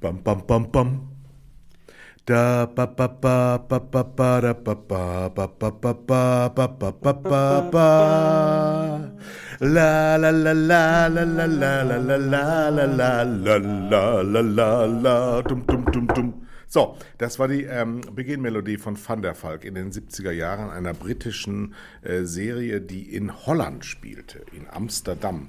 Bam, bam, bam, bam. Da ba ba ba ba ba ba da ba ba ba ba ba ba ba ba ba ba ba La la la la la la la la la la la la la la la la la dum dum dum dum. So, das war die ähm, Beginnmelodie von Van der Valk in den 70er Jahren einer britischen äh, Serie, die in Holland spielte, in Amsterdam.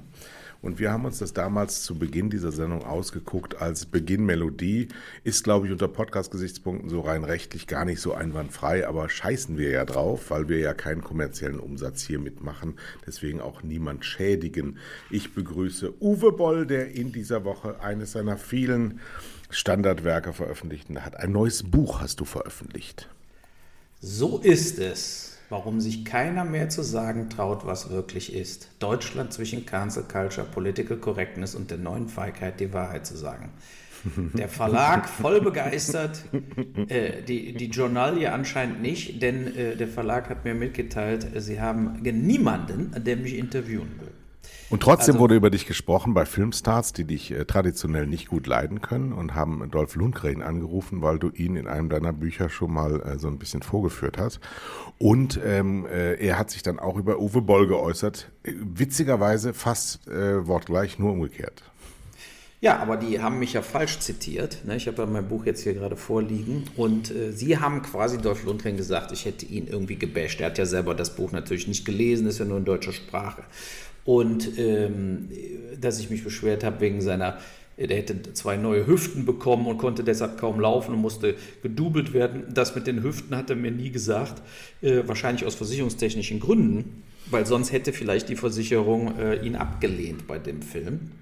Und wir haben uns das damals zu Beginn dieser Sendung ausgeguckt als Beginnmelodie. Ist, glaube ich, unter Podcast-Gesichtspunkten so rein rechtlich gar nicht so einwandfrei, aber scheißen wir ja drauf, weil wir ja keinen kommerziellen Umsatz hier mitmachen. Deswegen auch niemand schädigen. Ich begrüße Uwe Boll, der in dieser Woche eines seiner vielen Standardwerke veröffentlicht hat. Ein neues Buch hast du veröffentlicht. So ist es warum sich keiner mehr zu sagen traut, was wirklich ist. Deutschland zwischen Cancel Culture, Political Correctness und der neuen Feigheit die Wahrheit zu sagen. Der Verlag voll begeistert, äh, die, die Journalie anscheinend nicht, denn äh, der Verlag hat mir mitgeteilt, sie haben niemanden, der mich interviewen will. Und trotzdem also, wurde über dich gesprochen bei Filmstars, die dich äh, traditionell nicht gut leiden können und haben Dolph Lundgren angerufen, weil du ihn in einem deiner Bücher schon mal äh, so ein bisschen vorgeführt hast. Und ähm, äh, er hat sich dann auch über Uwe Boll geäußert. Äh, witzigerweise fast äh, wortgleich, nur umgekehrt. Ja, aber die haben mich ja falsch zitiert. Ne? Ich habe ja mein Buch jetzt hier gerade vorliegen. Und äh, sie haben quasi Dolph Lundgren gesagt, ich hätte ihn irgendwie gebasht. Er hat ja selber das Buch natürlich nicht gelesen, ist ja nur in deutscher Sprache und ähm, dass ich mich beschwert habe wegen seiner, der hätte zwei neue Hüften bekommen und konnte deshalb kaum laufen und musste gedoubelt werden. Das mit den Hüften hat er mir nie gesagt, äh, wahrscheinlich aus versicherungstechnischen Gründen, weil sonst hätte vielleicht die Versicherung äh, ihn abgelehnt bei dem Film.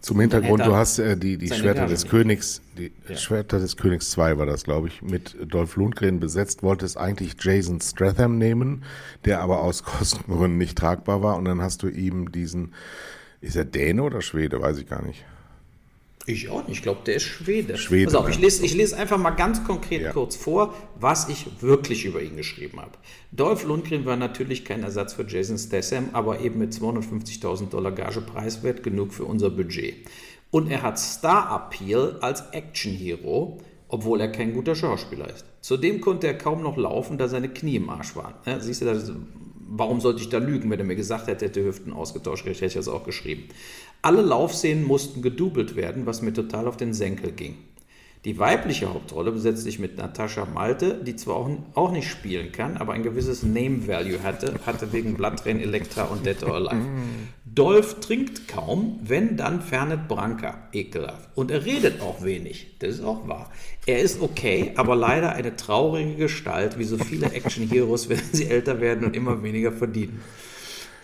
Zum Hintergrund, du hast äh, die, die Schwerter des Königs, die ja. Schwerter des Königs 2 war das, glaube ich, mit Dolph Lundgren besetzt, wolltest eigentlich Jason Stratham nehmen, der aber aus Kostengründen nicht tragbar war und dann hast du ihm diesen, ist er Däne oder Schwede, weiß ich gar nicht. Ich auch nicht. Ich glaube, der ist Schwede. Schwede. Pass auf, ich lese, ich lese einfach mal ganz konkret ja. kurz vor, was ich wirklich über ihn geschrieben habe. Dolph Lundgren war natürlich kein Ersatz für Jason Statham, aber eben mit 250.000 Dollar Gage preiswert genug für unser Budget. Und er hat Star-Appeal als Action-Hero, obwohl er kein guter Schauspieler ist. Zudem konnte er kaum noch laufen, da seine Knie im Arsch waren. Ja, siehst du, das, warum sollte ich da lügen, wenn er mir gesagt hätte, er hätte Hüften ausgetauscht, hätte ich das auch geschrieben. Alle Laufszenen mussten gedoubelt werden, was mir total auf den Senkel ging. Die weibliche Hauptrolle besetzt sich mit Natascha Malte, die zwar auch, auch nicht spielen kann, aber ein gewisses Name-Value hatte, hatte wegen Blattrain, Elektra und Dead or Alive. Dolph trinkt kaum, wenn dann Fernet Branca, ekelhaft. Und er redet auch wenig, das ist auch wahr. Er ist okay, aber leider eine traurige Gestalt, wie so viele Action-Heroes, wenn sie älter werden und immer weniger verdienen.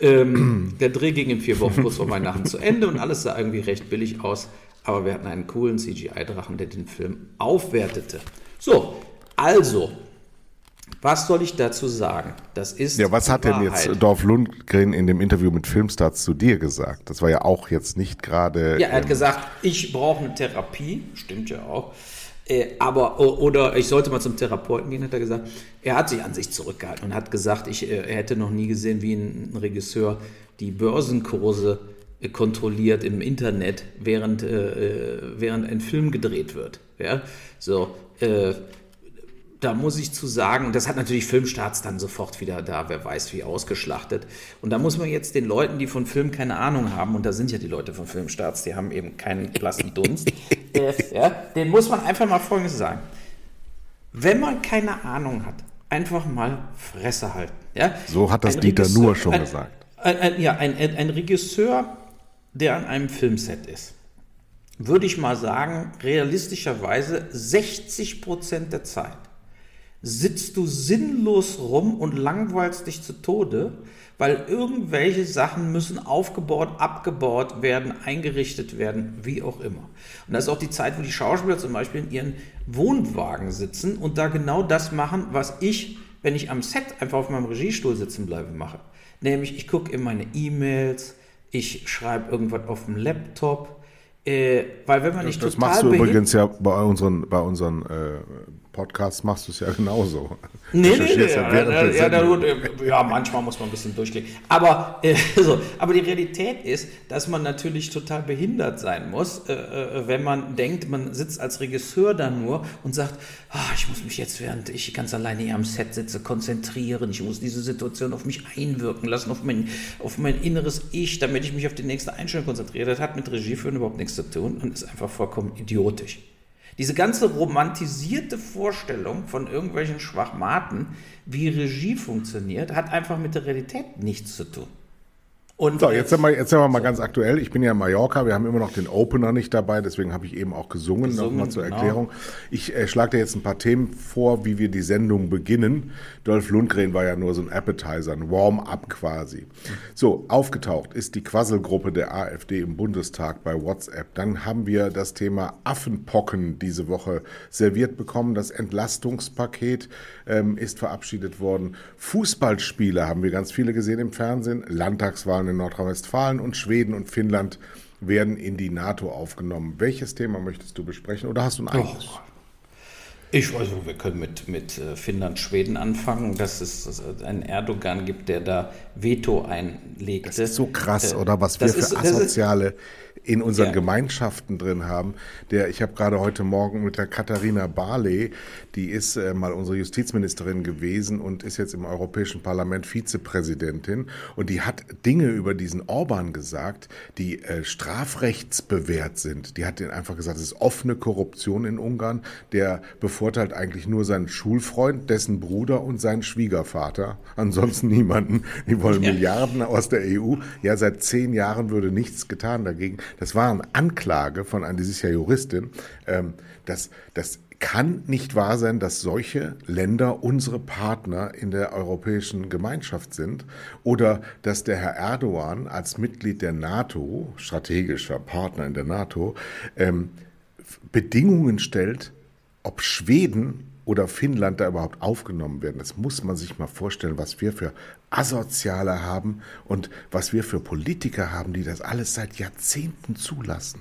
Ähm, der Dreh ging in vier Wochen kurz vor Weihnachten zu Ende und alles sah irgendwie recht billig aus. Aber wir hatten einen coolen CGI-Drachen, der den Film aufwertete. So, also, was soll ich dazu sagen? Das ist. Ja, was hat denn jetzt Dorf Lundgren in dem Interview mit Filmstars zu dir gesagt? Das war ja auch jetzt nicht gerade. Ja, er hat ähm, gesagt, ich brauche eine Therapie. Stimmt ja auch. Äh, aber, oder ich sollte mal zum Therapeuten gehen, hat er gesagt. Er hat sich an sich zurückgehalten und hat gesagt, ich, äh, er hätte noch nie gesehen, wie ein, Regisseur die Börsenkurse äh, kontrolliert im Internet, während, äh, während ein Film gedreht wird. Ja? So, äh, da muss ich zu sagen, das hat natürlich Filmstarts dann sofort wieder da, wer weiß wie ausgeschlachtet. Und da muss man jetzt den Leuten, die von Film keine Ahnung haben, und da sind ja die Leute von Filmstarts, die haben eben keinen blassen Dunst, äh, ja, den muss man einfach mal Folgendes sagen. Wenn man keine Ahnung hat, einfach mal Fresse halten. Ja? So hat das ein Dieter Regisseur, nur schon ein, gesagt. Ein, ein, ja, ein, ein Regisseur, der an einem Filmset ist, würde ich mal sagen, realistischerweise 60 Prozent der Zeit sitzt du sinnlos rum und langweilst dich zu Tode, weil irgendwelche Sachen müssen aufgebaut, abgebaut werden, eingerichtet werden, wie auch immer. Und das ist auch die Zeit, wo die Schauspieler zum Beispiel in ihren Wohnwagen sitzen und da genau das machen, was ich, wenn ich am Set einfach auf meinem Regiestuhl sitzen bleibe, mache. Nämlich, ich gucke in meine E-Mails, ich schreibe irgendwas auf dem Laptop, äh, weil wenn man nicht das total machst du übrigens ja bei unseren, bei unseren äh, Podcasts machst du es ja genauso. Nee, nee, nee. Ja, ja, ja, äh, ja, manchmal muss man ein bisschen durchklicken. Aber, äh, so, aber die Realität ist, dass man natürlich total behindert sein muss, äh, äh, wenn man denkt, man sitzt als Regisseur da nur und sagt, ah, ich muss mich jetzt, während ich ganz alleine hier am Set sitze, konzentrieren. Ich muss diese Situation auf mich einwirken lassen, auf mein, auf mein inneres Ich, damit ich mich auf die nächste Einstellung konzentriere. Das hat mit Regie führen überhaupt nichts zu tun und ist einfach vollkommen idiotisch. Diese ganze romantisierte Vorstellung von irgendwelchen Schwachmaten, wie Regie funktioniert, hat einfach mit der Realität nichts zu tun. Und so, jetzt sind, wir, jetzt sind wir mal ganz aktuell. Ich bin ja in Mallorca, wir haben immer noch den Opener nicht dabei, deswegen habe ich eben auch gesungen, gesungen nochmal zur genau. Erklärung. Ich äh, schlage dir jetzt ein paar Themen vor, wie wir die Sendung beginnen. Dolph Lundgren war ja nur so ein Appetizer, ein Warm-up quasi. So, aufgetaucht ist die Quasselgruppe der AfD im Bundestag bei WhatsApp. Dann haben wir das Thema Affenpocken diese Woche serviert bekommen. Das Entlastungspaket ähm, ist verabschiedet worden. Fußballspiele haben wir ganz viele gesehen im Fernsehen. Landtagswahlen Wahlen in Nordrhein-Westfalen und Schweden und Finnland werden in die NATO aufgenommen. Welches Thema möchtest du besprechen oder hast du ein eigenes? Oh. Ich weiß, also, wir können mit, mit äh, Finnland, Schweden anfangen, dass es einen Erdogan gibt, der da Veto einlegt. Das ist so krass, äh, oder was wir für ist, asoziale in unseren ja. Gemeinschaften drin haben. Der, ich habe gerade heute Morgen mit der Katharina Barley, die ist äh, mal unsere Justizministerin gewesen und ist jetzt im Europäischen Parlament Vizepräsidentin und die hat Dinge über diesen Orban gesagt, die äh, strafrechtsbewehrt sind. Die hat den einfach gesagt, es ist offene Korruption in Ungarn. Der bevorteilt eigentlich nur seinen Schulfreund, dessen Bruder und seinen Schwiegervater. Ansonsten niemanden. Die wollen ja. Milliarden aus der EU. Ja, seit zehn Jahren würde nichts getan dagegen das war eine Anklage von einer, die ist Juristin, ähm, dass das kann nicht wahr sein, dass solche Länder unsere Partner in der europäischen Gemeinschaft sind oder dass der Herr Erdogan als Mitglied der NATO, strategischer Partner in der NATO, ähm, Bedingungen stellt, ob Schweden oder Finnland da überhaupt aufgenommen werden. Das muss man sich mal vorstellen, was wir für Asoziale haben und was wir für Politiker haben, die das alles seit Jahrzehnten zulassen.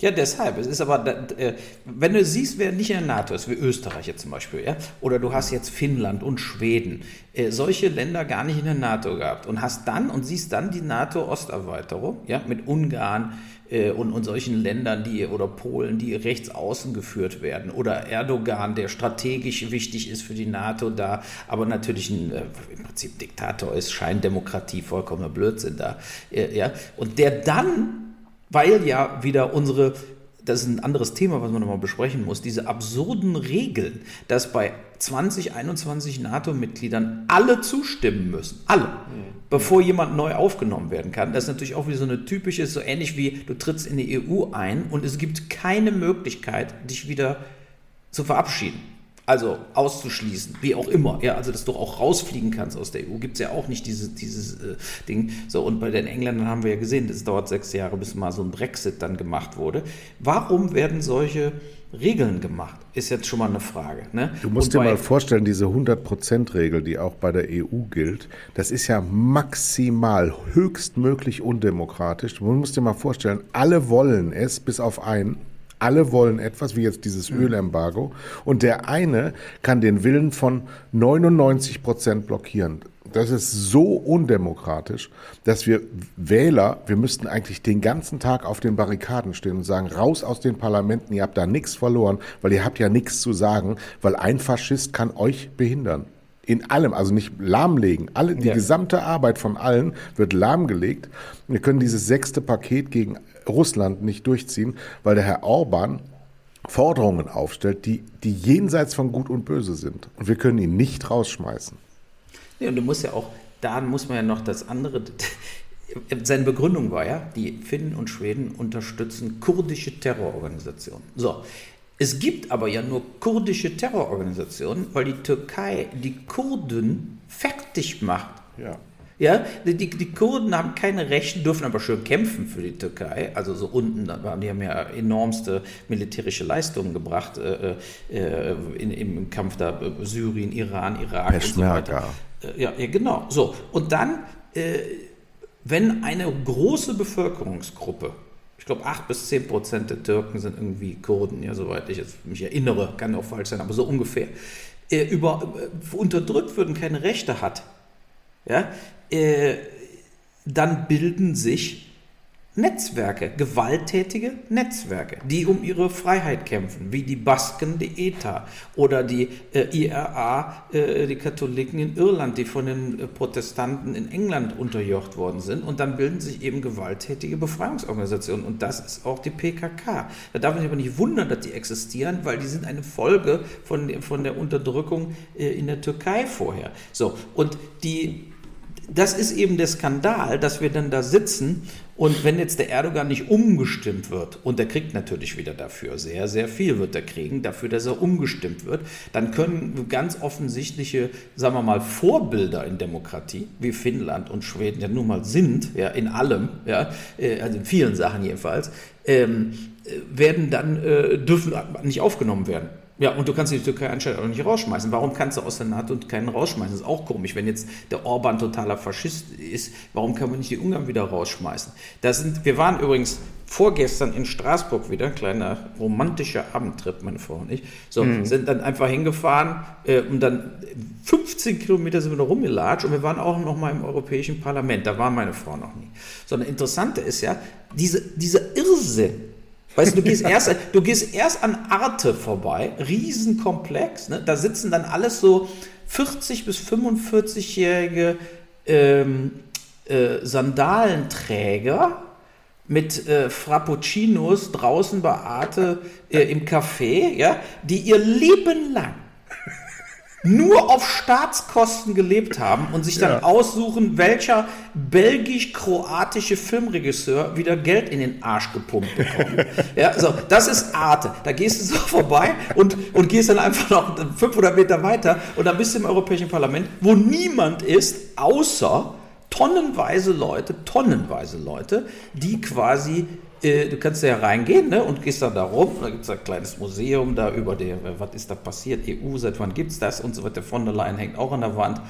Ja, deshalb. Es ist aber, äh, wenn du siehst, wer nicht in der NATO ist, wie Österreich jetzt zum Beispiel, ja, oder du hast jetzt Finnland und Schweden, äh, solche Länder gar nicht in der NATO gehabt und hast dann und siehst dann die NATO-Osterweiterung, ja, mit Ungarn, und, und solchen Ländern, die oder Polen, die rechts außen geführt werden oder Erdogan, der strategisch wichtig ist für die NATO da, aber natürlich ein äh, im Prinzip Diktator ist, Scheindemokratie, vollkommener Blödsinn da, äh, ja, und der dann, weil ja wieder unsere das ist ein anderes Thema, was man nochmal besprechen muss, diese absurden Regeln, dass bei 20, 21 NATO-Mitgliedern alle zustimmen müssen, alle, mhm. bevor jemand neu aufgenommen werden kann. Das ist natürlich auch wieder so eine typische, so ähnlich wie du trittst in die EU ein und es gibt keine Möglichkeit, dich wieder zu verabschieden. Also auszuschließen, wie auch immer. Ja, also dass du auch rausfliegen kannst aus der EU, gibt es ja auch nicht diese, dieses äh, Ding. So, und bei den Engländern haben wir ja gesehen, es dauert sechs Jahre, bis mal so ein Brexit dann gemacht wurde. Warum werden solche Regeln gemacht? Ist jetzt schon mal eine Frage. Ne? Du musst dir mal vorstellen, diese 100%-Regel, die auch bei der EU gilt, das ist ja maximal, höchstmöglich undemokratisch. Du musst dir mal vorstellen, alle wollen es, bis auf einen, alle wollen etwas, wie jetzt dieses mhm. Ölembargo. Und der eine kann den Willen von 99 Prozent blockieren. Das ist so undemokratisch, dass wir Wähler, wir müssten eigentlich den ganzen Tag auf den Barrikaden stehen und sagen, raus aus den Parlamenten, ihr habt da nichts verloren, weil ihr habt ja nichts zu sagen, weil ein Faschist kann euch behindern. In allem, also nicht lahmlegen. Alle, die ja. gesamte Arbeit von allen wird lahmgelegt. Wir können dieses sechste Paket gegen Russland nicht durchziehen, weil der Herr Orban Forderungen aufstellt, die, die jenseits von Gut und Böse sind. Und wir können ihn nicht rausschmeißen. Nee, und du musst ja auch, da muss man ja noch das andere. Seine Begründung war ja, die Finnen und Schweden unterstützen kurdische Terrororganisationen. So, es gibt aber ja nur kurdische Terrororganisationen, weil die Türkei die Kurden fertig macht. Ja. Ja, die, die Kurden haben keine Rechte, dürfen aber schön kämpfen für die Türkei. Also so unten, die haben ja enormste militärische Leistungen gebracht äh, äh, in, im Kampf da äh, Syrien, Iran, Irak Peschmerga. und so weiter. Äh, ja, ja, genau. So und dann, äh, wenn eine große Bevölkerungsgruppe glaube, 8 bis 10 Prozent der Türken sind irgendwie Kurden, ja, soweit ich mich erinnere, kann auch falsch sein, aber so ungefähr. Äh, über, unterdrückt wird und keine Rechte hat, ja, äh, dann bilden sich Netzwerke, gewalttätige Netzwerke, die um ihre Freiheit kämpfen, wie die Basken, die ETA oder die äh, IRA, äh, die Katholiken in Irland, die von den äh, Protestanten in England unterjocht worden sind. Und dann bilden sich eben gewalttätige Befreiungsorganisationen. Und das ist auch die PKK. Da darf man sich aber nicht wundern, dass die existieren, weil die sind eine Folge von, von der Unterdrückung äh, in der Türkei vorher. So, und die das ist eben der Skandal, dass wir dann da sitzen und wenn jetzt der Erdogan nicht umgestimmt wird, und er kriegt natürlich wieder dafür, sehr, sehr viel wird er kriegen, dafür, dass er umgestimmt wird, dann können ganz offensichtliche, sagen wir mal, Vorbilder in Demokratie, wie Finnland und Schweden ja nun mal sind, ja, in allem, ja, äh, also in vielen Sachen jedenfalls, ähm, äh, werden dann, äh, dürfen nicht aufgenommen werden. Ja, und du kannst die Türkei anscheinend auch nicht rausschmeißen. Warum kannst du aus der NATO keinen rausschmeißen? Das ist auch komisch. Wenn jetzt der Orban totaler Faschist ist, warum kann man nicht die Ungarn wieder rausschmeißen? Da sind, wir waren übrigens vorgestern in Straßburg wieder, ein kleiner romantischer Abendtrip, meine Frau und ich. So, mhm. sind dann einfach hingefahren äh, und dann 15 Kilometer sind wir noch rumgelatscht und wir waren auch noch mal im Europäischen Parlament. Da war meine Frau noch nie. So, eine interessante ist ja, diese, dieser Irrsinn, Weißt du, du gehst erst, du gehst erst an Arte vorbei, Riesenkomplex, ne? da sitzen dann alles so 40 bis 45-jährige ähm, äh, Sandalenträger mit äh, Frappuccinos draußen bei Arte äh, im Café, ja, die ihr Leben lang nur auf Staatskosten gelebt haben und sich dann ja. aussuchen, welcher belgisch-kroatische Filmregisseur wieder Geld in den Arsch gepumpt bekommt. ja, so, das ist Arte. Da gehst du so vorbei und, und gehst dann einfach noch 500 Meter weiter und dann bist du im Europäischen Parlament, wo niemand ist, außer tonnenweise Leute, tonnenweise Leute, die quasi du kannst ja reingehen ne, und gehst dann da rum. Da gibt es ein kleines Museum da über der, was ist da passiert, EU, seit wann gibt es das und so weiter. Von der Leyen hängt auch an der Wand.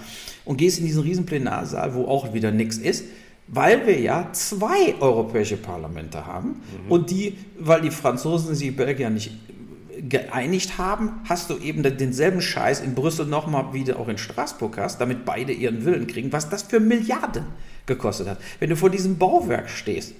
Und gehst in diesen riesen Plenarsaal, wo auch wieder nichts ist, weil wir ja zwei europäische Parlamente haben. Mhm. Und die, weil die Franzosen sich Belgier nicht geeinigt haben, hast du eben denselben Scheiß in Brüssel nochmal wieder auch in Straßburg hast, damit beide ihren Willen kriegen, was das für Milliarden gekostet hat. Wenn du vor diesem Bauwerk stehst?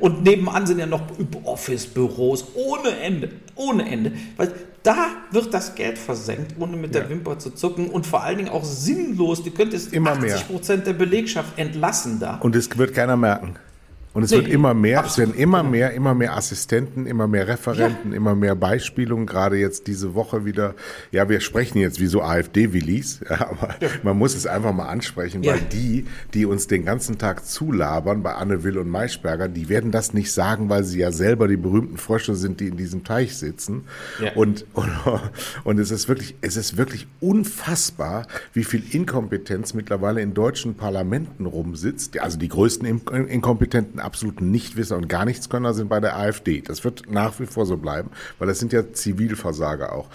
Und nebenan sind ja noch Office-Büros ohne Ende, ohne Ende. Weil da wird das Geld versenkt, ohne mit ja. der Wimper zu zucken und vor allen Dingen auch sinnlos. Du könntest Immer 80 Prozent der Belegschaft entlassen da. Und es wird keiner merken. Und es nee, wird immer mehr, absolut. es werden immer mehr, immer mehr Assistenten, immer mehr Referenten, ja. immer mehr Beispielungen. Gerade jetzt diese Woche wieder. Ja, wir sprechen jetzt wie so AfD-Willis, ja, aber ja. man muss es einfach mal ansprechen, weil die, die uns den ganzen Tag zulabern bei Anne Will und Maischberger, die werden das nicht sagen, weil sie ja selber die berühmten Frösche sind, die in diesem Teich sitzen. Und, und, und es ist wirklich, es ist wirklich unfassbar, wie viel Inkompetenz mittlerweile in deutschen Parlamenten rumsitzt. Also die größten Inkompetenten absoluten Nichtwisser und gar Nichtskönner sind bei der AfD. Das wird nach wie vor so bleiben, weil das sind ja Zivilversager auch.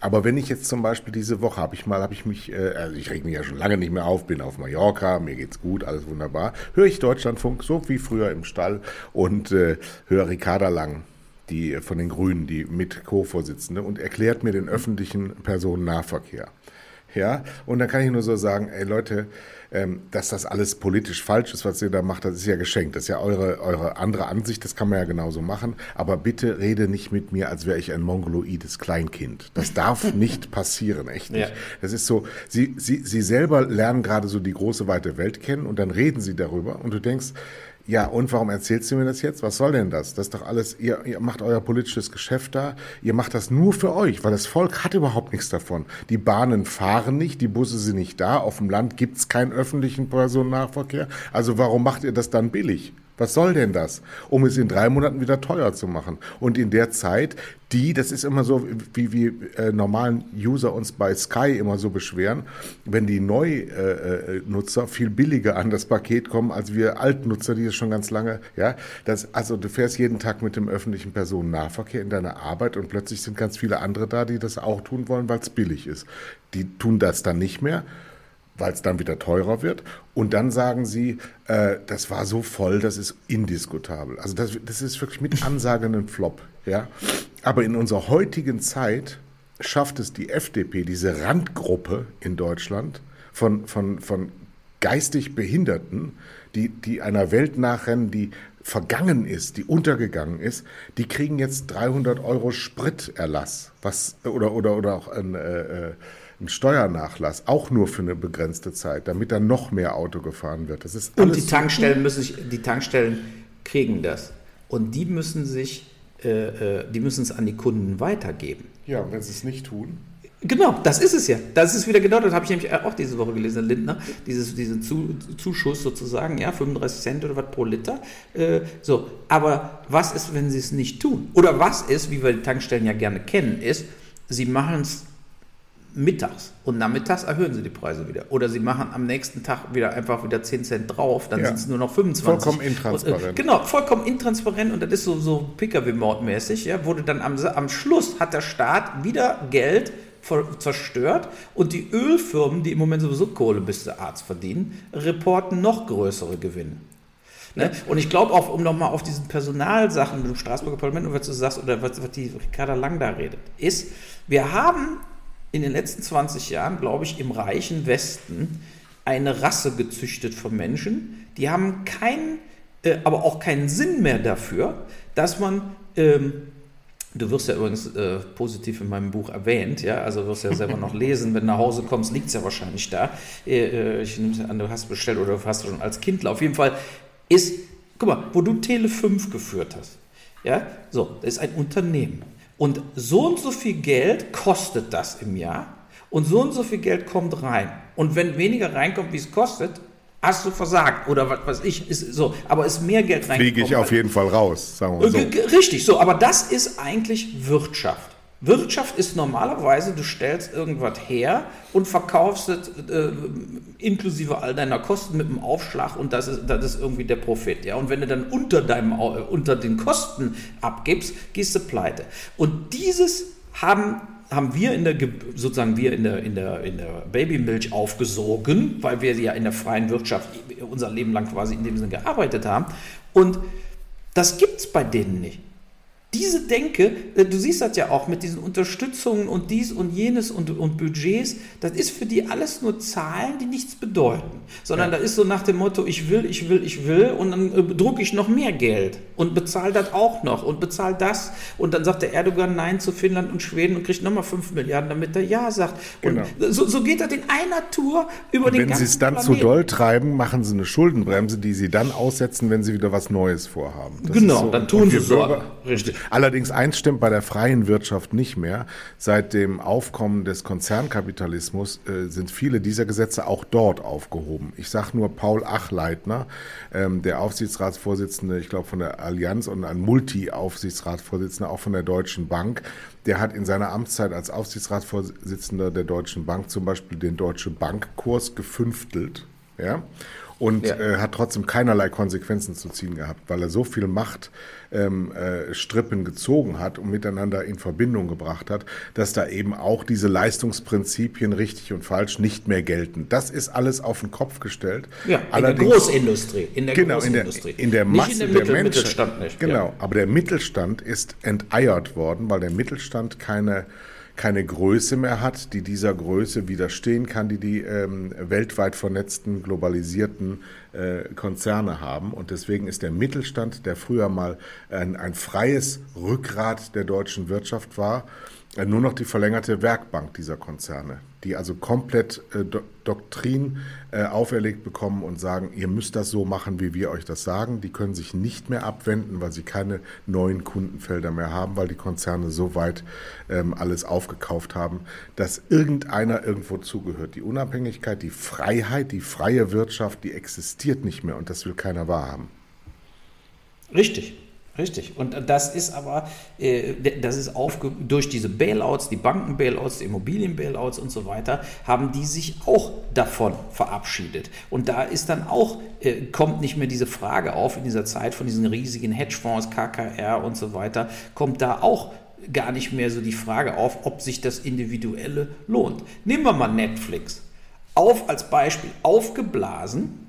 Aber wenn ich jetzt zum Beispiel diese Woche habe ich mal, habe ich mich, äh, also ich reg mich ja schon lange nicht mehr auf, bin auf Mallorca, mir geht's gut, alles wunderbar, höre ich Deutschlandfunk, so wie früher im Stall und äh, höre Ricarda Lang die von den Grünen, die mit Co-Vorsitzende, und erklärt mir den öffentlichen Personennahverkehr. Ja, und dann kann ich nur so sagen, ey Leute, ähm, dass das alles politisch falsch ist, was ihr da macht, das ist ja geschenkt. Das ist ja eure, eure andere Ansicht, das kann man ja genauso machen. Aber bitte rede nicht mit mir, als wäre ich ein mongoloides Kleinkind. Das darf nicht passieren, echt nicht. Ja. Das ist so, sie, sie, sie selber lernen gerade so die große weite Welt kennen und dann reden sie darüber und du denkst, ja, und warum erzählst du mir das jetzt? Was soll denn das? Das ist doch alles, ihr, ihr macht euer politisches Geschäft da, ihr macht das nur für euch, weil das Volk hat überhaupt nichts davon. Die Bahnen fahren nicht, die Busse sind nicht da, auf dem Land gibt's keinen öffentlichen Personennahverkehr. Also warum macht ihr das dann billig? Was soll denn das? Um es in drei Monaten wieder teuer zu machen. Und in der Zeit, die, das ist immer so, wie wir äh, normalen User uns bei Sky immer so beschweren, wenn die Neunutzer äh, viel billiger an das Paket kommen, als wir Altnutzer, die es schon ganz lange, ja, das, also du fährst jeden Tag mit dem öffentlichen Personennahverkehr in deine Arbeit und plötzlich sind ganz viele andere da, die das auch tun wollen, weil es billig ist. Die tun das dann nicht mehr weil es dann wieder teurer wird. Und dann sagen sie, äh, das war so voll, das ist indiskutabel. Also das, das ist wirklich mit Ansage ein Flop. Ja? Aber in unserer heutigen Zeit schafft es die FDP, diese Randgruppe in Deutschland von, von, von geistig Behinderten, die, die einer Welt nachrennen, die vergangen ist, die untergegangen ist, die kriegen jetzt 300 Euro Spriterlass was, oder, oder, oder auch ein, äh, äh einen Steuernachlass, auch nur für eine begrenzte Zeit, damit dann noch mehr Auto gefahren wird. Das ist Und die Tankstellen müssen sich, die Tankstellen kriegen das. Und die müssen sich, äh, äh die müssen es an die Kunden weitergeben. Ja, wenn sie es nicht tun. Genau, das ist es ja. Das ist wieder genau, das habe ich nämlich auch diese Woche gelesen, Lindner, dieses, diesen Zuschuss sozusagen, ja, 35 Cent oder was pro Liter. Äh, so, aber was ist, wenn sie es nicht tun? Oder was ist, wie wir die Tankstellen ja gerne kennen, ist, sie machen es mittags und nachmittags erhöhen sie die Preise wieder. Oder sie machen am nächsten Tag wieder einfach wieder 10 Cent drauf, dann ja. sind es nur noch 25. Vollkommen intransparent. Und, äh, genau, vollkommen intransparent und das ist so, so Pkw-Maut-mäßig. Ja, wurde dann am, am Schluss hat der Staat wieder Geld zerstört und die Ölfirmen, die im Moment sowieso Kohle bis der Arzt verdienen, reporten noch größere Gewinne. Ne? Und ich glaube auch, um nochmal auf diesen Personalsachen mit dem Straßburger Parlament und was du sagst, oder was, was die Ricarda Lang da redet, ist, wir haben in den letzten 20 Jahren, glaube ich, im reichen Westen eine Rasse gezüchtet von Menschen, die haben keinen, äh, aber auch keinen Sinn mehr dafür, dass man, ähm, du wirst ja übrigens äh, positiv in meinem Buch erwähnt, ja, also wirst ja selber noch lesen, wenn du nach Hause kommst, liegt es ja wahrscheinlich da. Äh, äh ich nehme es an, du hast bestellt oder du hast schon als Kindler. Auf jeden Fall ist, guck mal, wo du Tele 5 geführt hast, ja, so, das ist ein Unternehmen. Und so und so viel Geld kostet das im Jahr und so und so viel Geld kommt rein. Und wenn weniger reinkommt, wie es kostet, hast du versagt oder was weiß ich, ist so, aber ist mehr Geld reinkommt. Fliege ich auf jeden Fall raus, sagen wir so. Richtig, so, aber das ist eigentlich Wirtschaft. Wirtschaft ist normalerweise, du stellst irgendwas her und verkaufst es äh, inklusive all deiner Kosten mit einem Aufschlag und das ist, das ist irgendwie der Profit. Ja? Und wenn du dann unter, deinem, äh, unter den Kosten abgibst, gehst du pleite. Und dieses haben haben wir in der sozusagen wir in der, in der, in der Babymilch aufgesogen, weil wir ja in der freien Wirtschaft unser Leben lang quasi in dem Sinne gearbeitet haben. Und das gibt es bei denen nicht diese Denke, äh, du siehst das ja auch mit diesen Unterstützungen und dies und jenes und, und Budgets, das ist für die alles nur Zahlen, die nichts bedeuten. Sondern ja. da ist so nach dem Motto, ich will, ich will, ich will und dann äh, drucke ich noch mehr Geld und bezahle das auch noch und bezahle das. Und dann sagt der Erdogan Nein zu Finnland und Schweden und kriegt nochmal 5 Milliarden, damit er Ja sagt. Und genau. so, so, geht das in einer Tour über und den ganzen Wenn sie es dann Planeten. zu doll treiben, machen sie eine Schuldenbremse, die sie dann aussetzen, wenn sie wieder was Neues vorhaben. Das genau, so, dann tun sie so. Richtig. Allerdings eins stimmt bei der freien Wirtschaft nicht mehr. Seit dem Aufkommen des Konzernkapitalismus äh, sind viele dieser Gesetze auch dort aufgehoben. Ich sage nur Paul Achleitner, ähm, der Aufsichtsratsvorsitzende, ich glaube von der Allianz und ein Multi-Aufsichtsratsvorsitzender auch von der Deutschen Bank. Der hat in seiner Amtszeit als Aufsichtsratsvorsitzender der Deutschen Bank zum Beispiel den Deutschen Bankkurs gefünftelt. Ja? Und ja. äh, hat trotzdem keinerlei Konsequenzen zu ziehen gehabt, weil er so viel Macht ähm, äh, Strippen gezogen hat und miteinander in Verbindung gebracht hat, dass da eben auch diese Leistungsprinzipien richtig und falsch nicht mehr gelten. Das ist alles auf den Kopf gestellt. Ja, Allerdings, in der Großindustrie. In der genau, Großindustrie. In der, in der Masse nicht in der, Mittel, der Menschen. Mittelstand nicht. Genau, ja. aber der Mittelstand ist enteiert worden, weil der Mittelstand keine keine Größe mehr hat, die dieser Größe widerstehen kann, die die ähm, weltweit vernetzten, globalisierten äh, Konzerne haben. Und deswegen ist der Mittelstand, der früher mal ein, ein freies Rückgrat der deutschen Wirtschaft war, nur noch die verlängerte Werkbank dieser Konzerne, die also komplett äh, Do Doktrin äh, auferlegt bekommen und sagen, ihr müsst das so machen, wie wir euch das sagen. Die können sich nicht mehr abwenden, weil sie keine neuen Kundenfelder mehr haben, weil die Konzerne so weit ähm, alles aufgekauft haben, dass irgendeiner irgendwo zugehört. Die Unabhängigkeit, die Freiheit, die freie Wirtschaft, die existiert nicht mehr und das will keiner wahrhaben. Richtig. Richtig. Und das ist aber, äh, das ist aufge durch diese Bailouts, die Banken-Bailouts, die Immobilien-Bailouts und so weiter, haben die sich auch davon verabschiedet. Und da ist dann auch, äh, kommt nicht mehr diese Frage auf in dieser Zeit von diesen riesigen Hedgefonds, KKR und so weiter, kommt da auch gar nicht mehr so die Frage auf, ob sich das Individuelle lohnt. Nehmen wir mal Netflix. auf, als Beispiel, aufgeblasen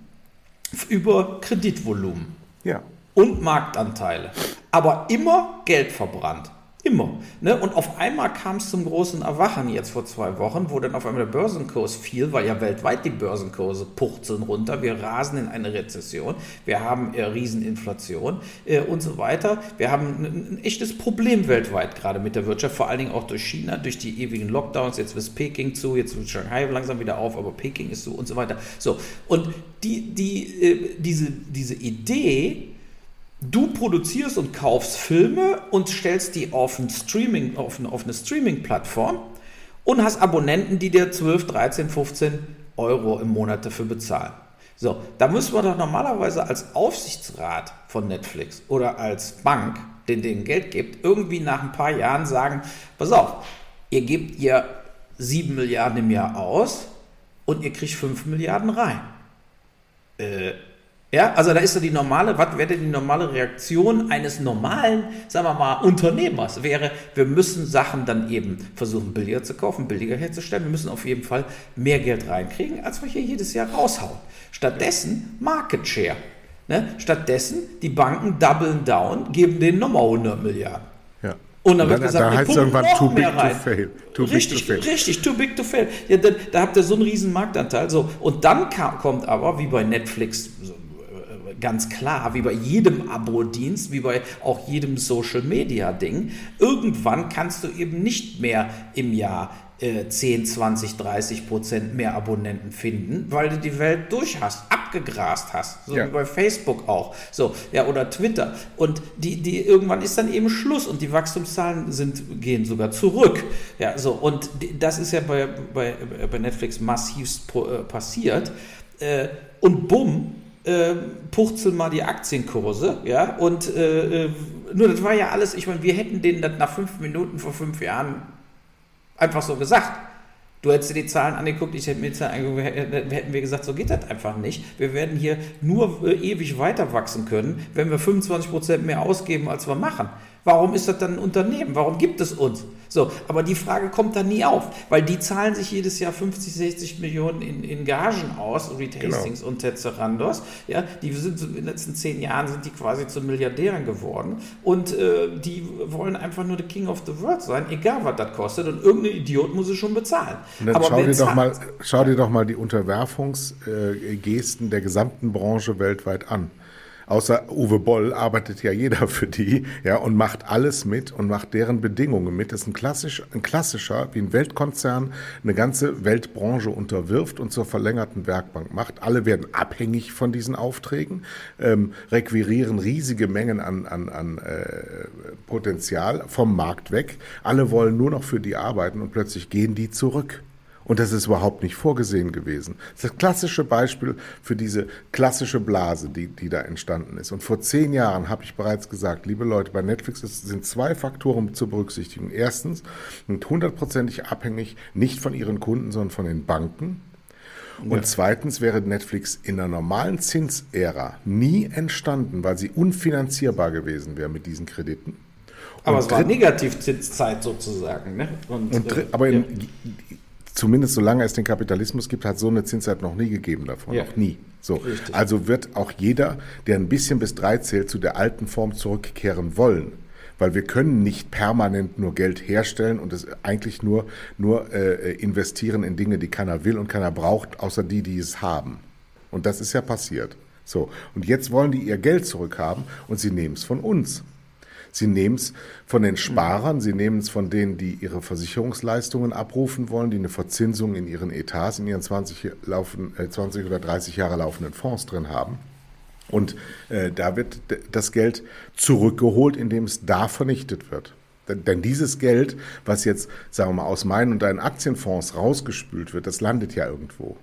über Kreditvolumen ja. Und Marktanteile, aber immer Geld verbrannt. Immer. Ne? Und auf einmal kam es zum großen Erwachen jetzt vor zwei Wochen, wo dann auf einmal der Börsenkurs fiel, weil ja weltweit die Börsenkurse puchzeln runter. Wir rasen in eine Rezession, wir haben äh, Rieseninflation äh, und so weiter. Wir haben ein, ein, echtes Problem weltweit gerade mit der Wirtschaft, vor allen Dingen auch durch China, durch die ewigen Lockdowns. Jetzt wird Peking zu, jetzt wird Shanghai langsam wieder auf, aber Peking ist zu und so weiter. So, und die, die, äh, diese, diese Idee, Du produzierst und kaufst Filme und stellst die auf, ein Streaming, auf, eine, auf eine Streaming-Plattform und hast Abonnenten, die dir 12, 13, 15 Euro im Monat dafür bezahlen. So, da müssen wir doch normalerweise als Aufsichtsrat von Netflix oder als Bank, den denen Geld gibt, irgendwie nach ein paar Jahren sagen, pass auf, ihr gebt ihr 7 Milliarden im Jahr aus und ihr kriegt 5 Milliarden rein. Äh, ja, also da ist so die normale, was wäre die normale Reaktion eines normalen, sagen wir mal, Unternehmers? Wäre, wir müssen Sachen dann eben versuchen, billiger zu kaufen, billiger herzustellen. Wir müssen auf jeden Fall mehr Geld reinkriegen, als wir hier jedes Jahr raushauen. Stattdessen Market Share. Ne? Stattdessen die Banken doublen down, geben denen nochmal 100 Milliarden. Ja. Und dann wird dann, gesagt, da heißt irgendwann too big to fail. Too richtig, big to fail. richtig, too big to fail. Ja, da, da habt ihr so einen riesen Marktanteil. So. Und dann kam, kommt aber, wie bei Netflix, so, ganz klar, wie bei jedem Abo-Dienst, wie bei auch jedem Social-Media-Ding, irgendwann kannst du eben nicht mehr im Jahr äh, 10, 20, 30 Prozent mehr Abonnenten finden, weil du die Welt durch hast, abgegrast hast. So Ja. wie bei Facebook auch. So, ja, oder Twitter. Und die, die, irgendwann ist dann eben Schluss und die Wachstumszahlen sind, gehen sogar zurück. Ja, so, und das ist ja bei, bei, bei Netflix massivst äh, passiert. Äh, und bumm, äh, puchzeln mal die Aktienkurse, ja, und äh, äh, nur das war ja alles, ich meine, wir hätten denen das nach fünf Minuten vor fünf Jahren einfach so gesagt. Du hättest dir die Zahlen angeguckt, ich hätte mir die Zahlen angeguckt, hätten wir gesagt, so geht das einfach nicht. Wir werden hier nur äh, ewig weiter wachsen können, wenn wir 25% mehr ausgeben, als wir machen. Warum ist das dann ein Unternehmen? Warum gibt es uns? So, aber die Frage kommt dann nie auf, weil die zahlen sich jedes Jahr 50, 60 Millionen in, in Gagen aus, Reed Genau. Hastings und Ted Sarandos. Ja, die sind in den letzten zehn Jahren sind die quasi zu Milliardären geworden und äh, die wollen einfach nur the King of the World sein, egal was das kostet und irgendein Idiot muss es schon bezahlen. Dann schau, dir doch mal, schau dir doch mal die Unterwerfungsgesten der gesamten Branche weltweit an. Außer Uwe Boll arbeitet ja jeder für die ja, und macht alles mit und macht deren Bedingungen mit. Das ist ein, klassisch, ein klassischer, wie ein Weltkonzern eine ganze Weltbranche unterwirft und zur verlängerten Werkbank macht. Alle werden abhängig von diesen Aufträgen, ähm, requirieren riesige Mengen an, an, an äh, Potenzial vom Markt weg. Alle wollen nur noch für die arbeiten und plötzlich gehen die zurück. Und das ist überhaupt nicht vorgesehen gewesen. Das ist das klassische Beispiel für diese klassische Blase, die, die da entstanden ist. Und vor zehn Jahren habe ich bereits gesagt, liebe Leute, bei Netflix sind zwei Faktoren zu berücksichtigen. Erstens, sind hundertprozentig abhängig nicht von ihren Kunden, sondern von den Banken. Und zweitens wäre Netflix in der normalen Zinsära nie entstanden, weil sie unfinanzierbar gewesen wäre mit diesen Krediten. aber Und es war Negativzinszeit sozusagen. Ne? Und, und äh, aber ja. In, zumindest solange es den Kapitalismus gibt, hat so eine Zinszeit noch nie gegeben davon. Ja. Noch nie. So. Richtig. Also wird auch jeder, der ein bisschen bis drei zählt, zu der alten Form zurückkehren wollen. Weil wir können nicht permanent nur Geld herstellen und es eigentlich nur, nur äh, investieren in Dinge, die keiner will und keiner braucht, außer die, die es haben. Und das ist ja passiert. So. Und jetzt wollen die ihr Geld zurückhaben und sie nehmen es von uns. Sie nehmen es von den Sparern, sie nehmen es von denen, die ihre Versicherungsleistungen abrufen wollen, die eine Verzinsung in ihren Etats, in ihren 20, laufen, äh, 20 oder 30 Jahre laufenden Fonds drin haben. Und äh, da wird das Geld zurückgeholt, indem es da vernichtet wird. Denn, denn dieses Geld, was jetzt, sagen wir mal, aus meinen und deinen Aktienfonds rausgespült wird, das landet ja irgendwo.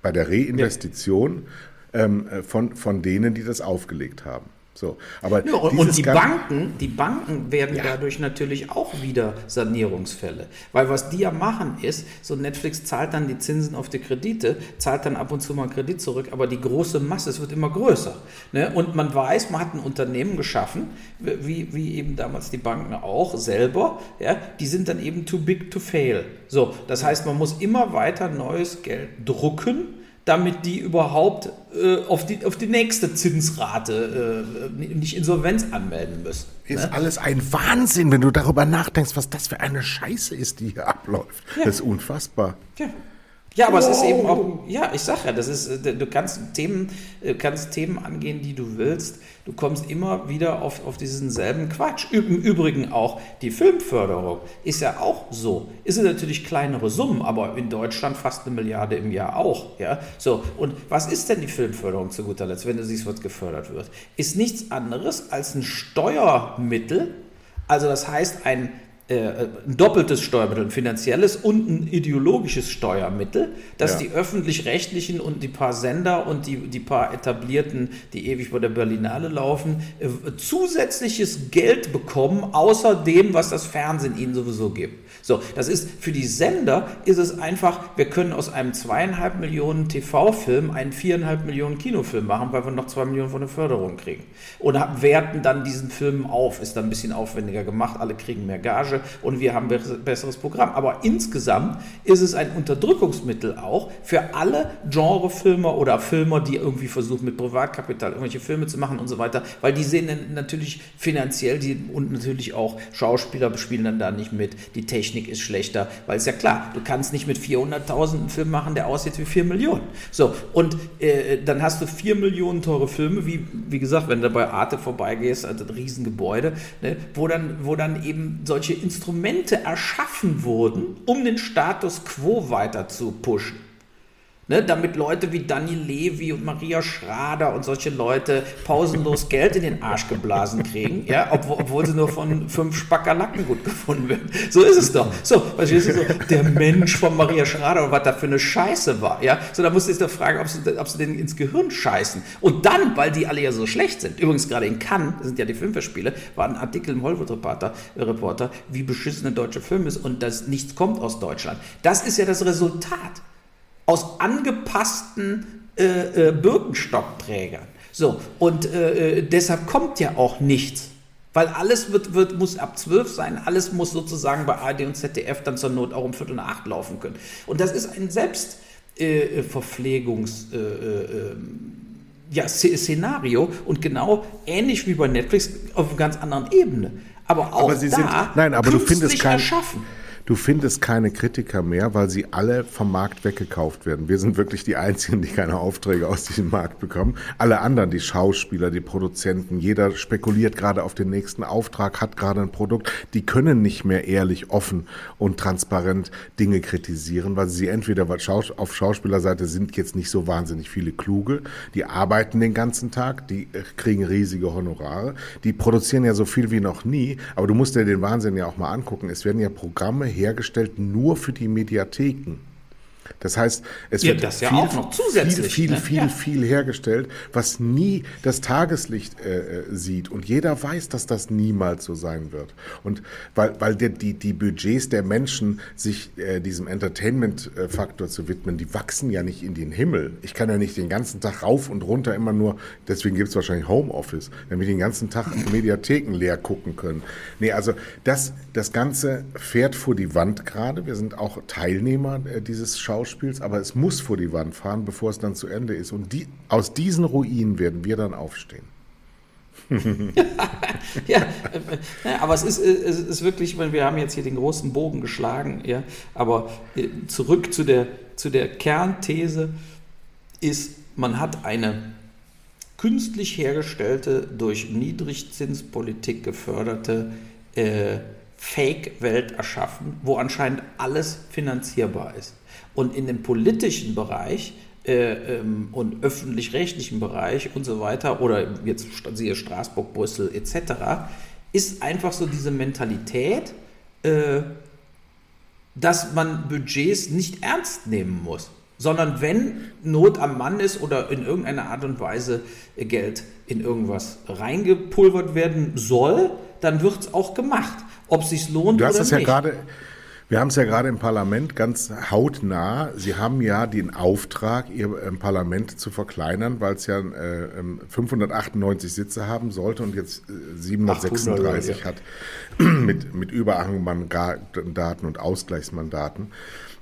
Bei der Reinvestition ähm, äh, von, von denen, die das aufgelegt haben. So, aber ja, und, die Banken, die Banken werden ja. dadurch natürlich auch wieder Sanierungsfälle. Weil was die ja machen ist, so Netflix zahlt dann die Zinsen auf die Kredite, zahlt dann ab und zu mal Kredit zurück, aber die große Masse, es wird immer größer. Ne? Und man weiß, man hat ein Unternehmen geschaffen, wie, wie eben damals die Banken auch selber, ja, die sind dann eben too big to fail. So, das heißt, man muss immer weiter neues Geld drucken damit die überhaupt äh, auf, die, auf die nächste Zinsrate äh, nicht Insolvenz anmelden müssen. Ist ne? alles ein Wahnsinn, wenn du darüber nachdenkst, was das für eine Scheiße ist, die hier abläuft. Ja. Das ist unfassbar. Ja. Ja, aber wow. es ist eben auch, ja, ich sage ja, das ist, äh, du kannst Themen, äh, kannst Themen angehen, die du willst. Du kommst immer wieder auf, auf diesen selben Quatsch. Im Übrigen auch die Filmförderung ist ja auch so. Ist natürlich kleinere Summen, aber in Deutschland fast eine Milliarde im Jahr auch. Ja? So, und was ist denn die Filmförderung zu guter Letzt, wenn du siehst, was gefördert wird? Ist nichts anderes als ein Steuermittel, also das heißt ein ein doppeltes Steuermittel, ein finanzielles und ein ideologisches Steuermittel, dass ja. die öffentlich-rechtlichen und die paar Sender und die, die paar etablierten, die ewig bei der Berlinale laufen, äh, zusätzliches Geld bekommen, außer dem, was das Fernsehen ihnen sowieso gibt. So, das ist für die Sender ist es einfach, wir können aus einem zweieinhalb Millionen TV-Film einen viereinhalb Millionen Kinofilm machen, weil wir noch zwei Millionen von der Förderung kriegen. Und werten dann diesen Film auf, ist dann ein bisschen aufwendiger gemacht, alle kriegen mehr Gage und wir haben ein besseres Programm. Aber insgesamt ist es ein Unterdrückungsmittel auch für alle Genrefilmer oder Filmer, die irgendwie versuchen mit Privatkapital irgendwelche Filme zu machen und so weiter, weil die sehen natürlich finanziell die, und natürlich auch Schauspieler spielen dann da nicht mit, die Technik Technik ist schlechter, weil es ja klar, du kannst nicht mit 400.000 einen Film machen, der aussieht wie 4 Millionen. So, und äh, dann hast du 4 Millionen teure Filme, wie, wie gesagt, wenn du bei Arte vorbeigehst, also ein Riesengebäude, ne, wo, dann, wo dann eben solche Instrumente erschaffen wurden, um den Status quo weiter zu pushen. Ne, damit Leute wie Dani Levi und Maria Schrader und solche Leute pausenlos Geld in den Arsch geblasen kriegen, ja, obwohl, obwohl sie nur von fünf Spackerlacken gut gefunden werden. So ist es doch. So, verstehst du so, der Mensch von Maria Schrader und was da für eine Scheiße war, ja. So, da musst du dich doch fragen, ob sie, ob sie denen ins Gehirn scheißen. Und dann, weil die alle ja so schlecht sind, übrigens gerade in Cannes, das sind ja die Filmverspiele, war ein Artikel im Hollywood-Reporter, äh, Reporter, wie beschissen ein deutscher Film ist und dass nichts kommt aus Deutschland. Das ist ja das Resultat aus angepassten äh, äh, Birkenstockträgern. So, und äh, äh, deshalb kommt ja auch nichts. Weil alles wird, wird, muss ab 12 sein, alles muss sozusagen bei ARD und ZDF dann zur Not auch um Viertel nach acht laufen können. Und das ist ein Selbstverpflegungs- äh, äh, ja, Szenario und genau ähnlich wie bei Netflix auf einer ganz anderen Ebene. Aber auch aber sie da sind, nein, aber du findest kein, erschaffen. Du findest keine Kritiker mehr, weil sie alle vom Markt weggekauft werden. Wir sind wirklich die Einzigen, die keine Aufträge aus diesem Markt bekommen. Alle anderen, die Schauspieler, die Produzenten, jeder spekuliert gerade auf den nächsten Auftrag, hat gerade ein Produkt. Die können nicht mehr ehrlich, offen und transparent Dinge kritisieren, weil sie entweder auf Schauspielerseite sind jetzt nicht so wahnsinnig viele Kluge, die arbeiten den ganzen Tag, die kriegen riesige Honorare, die produzieren ja so viel wie noch nie, aber du musst dir den Wahnsinn ja auch mal angucken. Es werden ja Programme hergestellt nur für die Mediatheken. Das heißt, es ja, wird das ja viel, auch noch zusätzlich, viel, viel, ne? viel, ja. viel hergestellt, was nie das Tageslicht äh, äh, sieht. Und jeder weiß, dass das niemals so sein wird. Und weil, weil die, die, die Budgets der Menschen, sich äh, diesem Entertainment-Faktor zu widmen, die wachsen ja nicht in den Himmel. Ich kann ja nicht den ganzen Tag rauf und runter immer nur, deswegen gibt es wahrscheinlich Homeoffice, damit wir den ganzen Tag Mediatheken leer gucken können. Nee, also das, das Ganze fährt vor die Wand gerade. Wir sind auch Teilnehmer äh, dieses Schauspiels Schauspiels, aber es muss vor die Wand fahren, bevor es dann zu Ende ist. Und die, aus diesen Ruinen werden wir dann aufstehen. ja, äh, aber es ist, es ist wirklich, wir haben jetzt hier den großen Bogen geschlagen, ja, aber äh, zurück zu der, zu der Kernthese ist, man hat eine künstlich hergestellte, durch Niedrigzinspolitik geförderte äh, Fake-Welt erschaffen, wo anscheinend alles finanzierbar ist. Und in dem politischen Bereich äh, ähm, und öffentlich-rechtlichen Bereich und so weiter, oder jetzt siehe Straßburg, Brüssel etc., ist einfach so diese Mentalität, äh, dass man Budgets nicht ernst nehmen muss. sondern wenn Not am Mann ist oder in irgendeiner Art und Weise Geld in irgendwas reingepulvert werden soll, dann wird es auch gemacht. Ob es sich lohnt du hast oder es nicht. Ja gerade, wir haben es ja gerade im Parlament ganz hautnah. Sie haben ja den Auftrag, Ihr Parlament zu verkleinern, weil es ja äh, 598 Sitze haben sollte und jetzt äh, 736 800, hat mit, mit Überhangmandaten und Ausgleichsmandaten.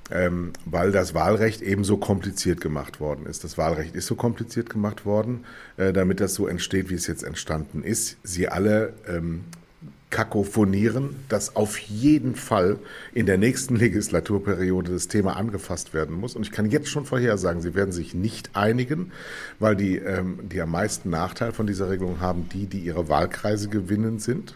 Ähm, weil das Wahlrecht eben so kompliziert gemacht worden ist. Das Wahlrecht ist so kompliziert gemacht worden, äh, damit das so entsteht, wie es jetzt entstanden ist. Sie alle ähm, kakophonieren, dass auf jeden Fall in der nächsten Legislaturperiode das Thema angefasst werden muss. Und ich kann jetzt schon vorhersagen, sie werden sich nicht einigen, weil die, ähm, die am meisten Nachteil von dieser Regelung haben, die, die ihre Wahlkreise gewinnen sind.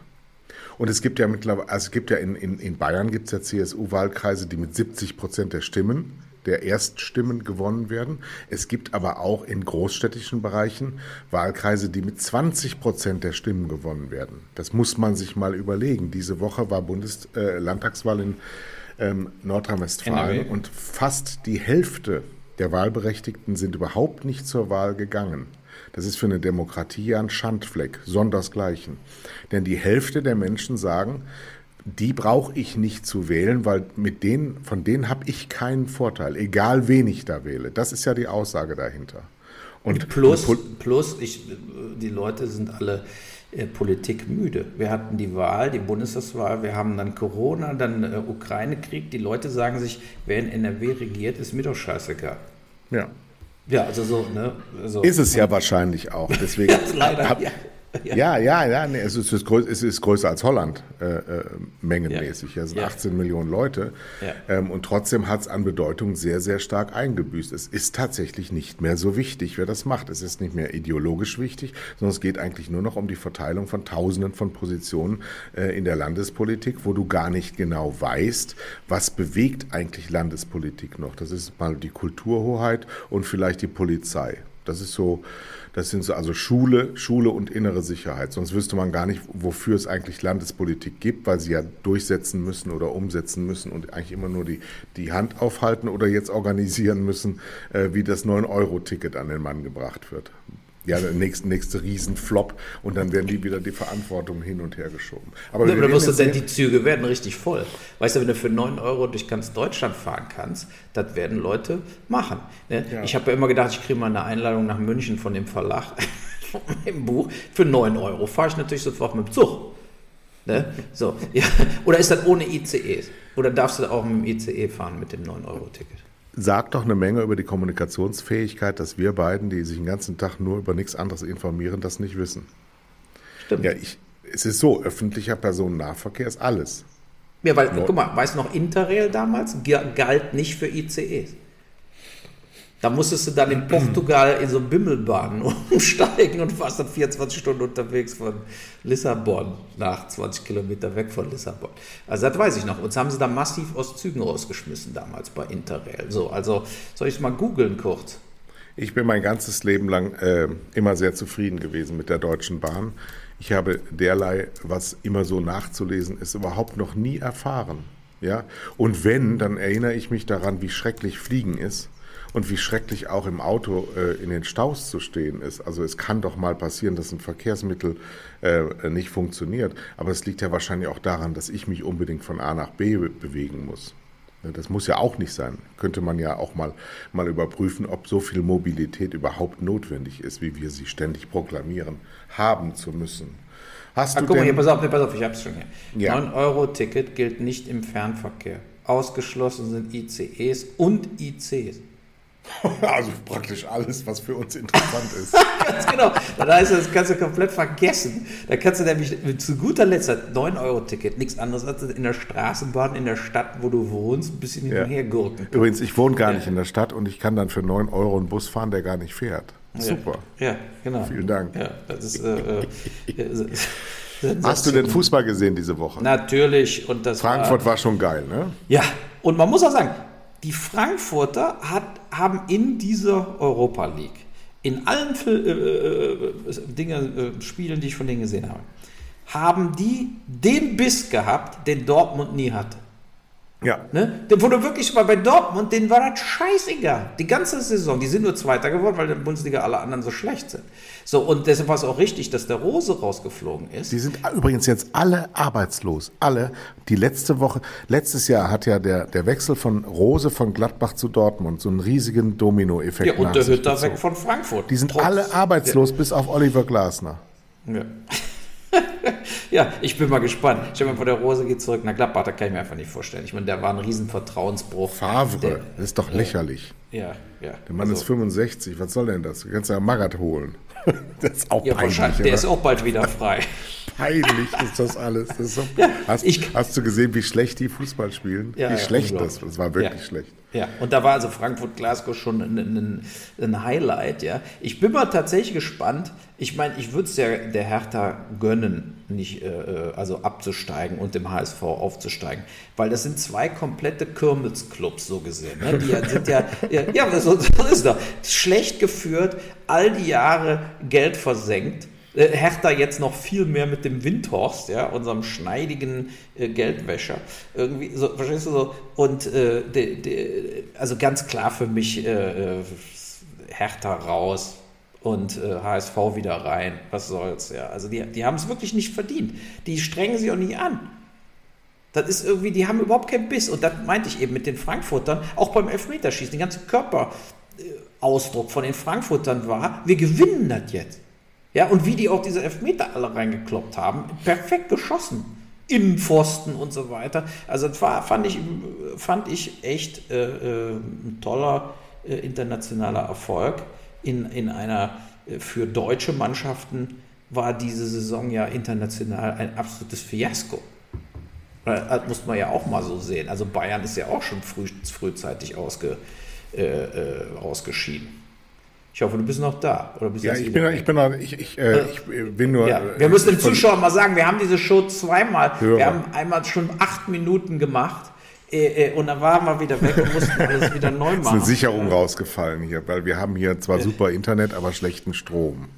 Und es gibt ja mittlerweile, also es gibt ja in, in, in Bayern gibt es ja CSU-Wahlkreise, die mit 70 Prozent der Stimmen, der Erststimmen gewonnen werden. Es gibt aber auch in großstädtischen Bereichen Wahlkreise, die mit 20 Prozent der Stimmen gewonnen werden. Das muss man sich mal überlegen. Diese Woche war Bundes äh, Landtagswahl in ähm, Nordrhein-Westfalen und fast die Hälfte der Wahlberechtigten sind überhaupt nicht zur Wahl gegangen. Das ist für eine Demokratie ja ein Schandfleck, sondersgleichen. Denn die Hälfte der Menschen sagen, die brauche ich nicht zu wählen, weil mit denen, von denen habe ich keinen Vorteil, egal wen ich da wähle. Das ist ja die Aussage dahinter. Und plus, plus ich, die Leute sind alle äh, politikmüde. Wir hatten die Wahl, die Bundestagswahl, wir haben dann Corona, dann äh, Ukraine-Krieg. Die Leute sagen sich, wer in NRW regiert, ist mir doch scheißegal. Ja. Ja, also so, ne? So. Ist es ja wahrscheinlich auch. Deswegen leider, hab, ja. Ja, ja, ja, nee, es, ist, es ist größer als Holland, äh, äh, mengenmäßig. Ja. Es sind Ja. 18 Millionen Leute. Ja. Ähm, und trotzdem hat es an Bedeutung sehr, sehr stark eingebüßt. Es ist tatsächlich nicht mehr so wichtig, wer das macht. Es ist nicht mehr ideologisch wichtig, sondern es geht eigentlich nur noch um die Verteilung von Tausenden von Positionen äh, in der Landespolitik, wo du gar nicht genau weißt, was bewegt eigentlich Landespolitik noch. Das ist mal die Kulturhoheit und vielleicht die Polizei. Das ist so, das sind so also Schule, Schule und innere Sicherheit. Sonst wüsste man gar nicht, wofür es eigentlich Landespolitik gibt, weil sie ja durchsetzen müssen oder umsetzen müssen und eigentlich immer nur die, die Hand aufhalten oder jetzt organisieren müssen, äh, wie das 9-Euro-Ticket an den Mann gebracht wird. Ja, der nächste, nächste Riesenflop und dann werden die wieder die Verantwortung hin und her geschoben. Aber Ja, musst du jetzt denn, die Züge werden richtig voll. Weißt du, wenn du für 9 Euro durch ganz Deutschland fahren kannst, das werden Leute machen. Ne? Ja. Ich habe ja immer gedacht, ich kriege mal eine Einladung nach München von dem Verlag, von meinem Buch. Für 9 Euro fahre ich natürlich sofort mit dem Zug. Ne? So, ja. Oder ist das ohne ICE? Oder darfst du auch mit dem ICE fahren mit dem 9-Euro-Ticket? Sagt doch eine Menge über die Kommunikationsfähigkeit, dass wir beiden, die sich den ganzen Tag nur über nichts anderes informieren, das nicht wissen. Stimmt. Ja, ich, es ist so, öffentlicher Personennahverkehr ist alles. Ja, weil, guck mal, weißt du noch, Interrail damals ga- galt nicht für ICEs. Da musstest du dann in Portugal in so Bimmelbahnen umsteigen und warst dann 24 Stunden unterwegs von Lissabon nach 20 Kilometer weg von Lissabon. Also das weiß ich noch. Uns haben sie da massiv aus Zügen rausgeschmissen damals bei Interrail. So, also soll ich es mal googeln kurz? Ich bin mein ganzes Leben lang äh, immer sehr zufrieden gewesen mit der Deutschen Bahn. Ich habe derlei, was immer so nachzulesen ist, überhaupt noch nie erfahren. Ja? Und wenn, dann erinnere ich mich daran, wie schrecklich Fliegen ist und wie schrecklich auch im Auto äh, in den Staus zu stehen ist. Also es kann doch mal passieren, dass ein Verkehrsmittel äh, nicht funktioniert. Aber es liegt ja wahrscheinlich auch daran, dass ich mich unbedingt von A nach B be bewegen muss. Ne, Das muss ja auch nicht sein. Könnte man ja auch mal, mal überprüfen, ob so viel Mobilität überhaupt notwendig ist, wie wir sie ständig proklamieren, haben zu müssen. Hast Ah, du guck mal hier, pass auf, pass auf, ich hab's schon hier. Ja. 9-Euro-Ticket gilt nicht im Fernverkehr. Ausgeschlossen sind ICEs und ICs. also praktisch alles, was für uns interessant ist. Ganz genau. Dann heißt das, das kannst du komplett vergessen. Da kannst du nämlich zu guter Letzt das 9-Euro-Ticket, nichts anderes als in der Straßenbahn in der Stadt, wo du wohnst, ein bisschen hin Ja. und her gurken. Übrigens, ich wohne gar nicht in der Stadt und ich kann dann für 9 Euro einen Bus fahren, der gar nicht fährt. Super. Ja, genau. Vielen Dank. Ja, das ist, äh, äh, Hast du den Fußball gesehen diese Woche? Natürlich. Und das Frankfurt war, war schon geil, ne? Ja, und man muss auch sagen, die Frankfurter hat, haben in dieser Europa League, in allen äh, äh, Dinge, äh, Spielen, die ich von denen gesehen habe, haben die den Biss gehabt, den Dortmund nie hatte. Ja. Ne? Wo du wirklich war bei Dortmund, denen war das scheißegal. Die ganze Saison. Die sind nur Zweiter geworden, weil in der Bundesliga alle anderen so schlecht sind. So, und deshalb war es auch richtig, dass der Rose rausgeflogen ist. Die sind übrigens jetzt alle arbeitslos. Alle. Die letzte Woche, letztes Jahr hat ja der, der Wechsel von Rose von Gladbach zu Dortmund so einen riesigen Domino-Effekt. Ja, und der Hütter weg von Frankfurt. Die sind Trotz, alle arbeitslos, ja. bis auf Oliver Glasner. Ja. ja, ich bin mal gespannt. Stell dir mal vor, der Rose geht zurück nach Gladbach, da kann ich mir einfach nicht vorstellen. Ich meine, der war ein Riesenvertrauensbruch. Favre, der, das ist doch lächerlich. Ja, ja. Der Mann also, ist 65, was soll denn das? Du kannst ja Magat holen. Das ist auch ja, peinlich. Der oder? ist auch bald wieder frei. peinlich ist das alles. Das ist so, ja, hast, ich, hast, du gesehen, wie schlecht die Fußball spielen? Ja, wie schlecht das Das war wirklich schlecht. Ja, und da war also Frankfurt-Glasgow schon ein, ein, ein, Highlight, ja. Ich bin mal tatsächlich gespannt. Ich meine, ich würde es ja der Hertha gönnen, nicht, äh, äh also abzusteigen und dem HSV aufzusteigen. Weil das sind zwei komplette Kirmesclubs, so gesehen. Ne? Die sind ja, ja, ja so, so ist das. Schlecht geführt, all die Jahre Geld versenkt Hertha jetzt noch viel mehr mit dem Windhorst, ja, unserem schneidigen äh, Geldwäscher. Irgendwie so, verstehst du so? Und äh, de, de, also ganz klar für mich äh, äh Hertha raus und HSV äh, wieder rein. Was soll's, ja. Also die, die haben es wirklich nicht verdient. Die strengen sich auch nie an. Das ist irgendwie, die haben überhaupt keinen Biss. Und das meinte ich eben mit den Frankfurtern, auch beim Elfmeterschießen, den ganzen Körperausdruck von den Frankfurtern war, wir gewinnen das jetzt. Ja, und wie die auch diese Elfmeter alle reingekloppt haben, perfekt geschossen. Innenpfosten und so weiter. Also das war, fand ich, fand ich echt äh, äh, ein toller äh, internationaler Erfolg. In, in einer, äh, für deutsche Mannschaften war diese Saison ja international ein absolutes Fiasko. Das muss man ja auch mal so sehen. Also Bayern ist ja auch schon früh, frühzeitig ausge, äh, äh, ausgeschieden. Ich hoffe, du bist noch da. Oder bist ja, ich bin, ich bin, noch, ich, ich, äh, ich bin nur. Ja, wir müssen den Zuschauern mal sagen, wir haben diese Show zweimal. Hörer. Wir haben einmal schon acht Minuten gemacht. Äh, äh, und dann waren wir wieder weg und mussten alles wieder neu machen. Es ist eine Sicherung rausgefallen hier, weil wir haben hier zwar super Internet, aber schlechten Strom.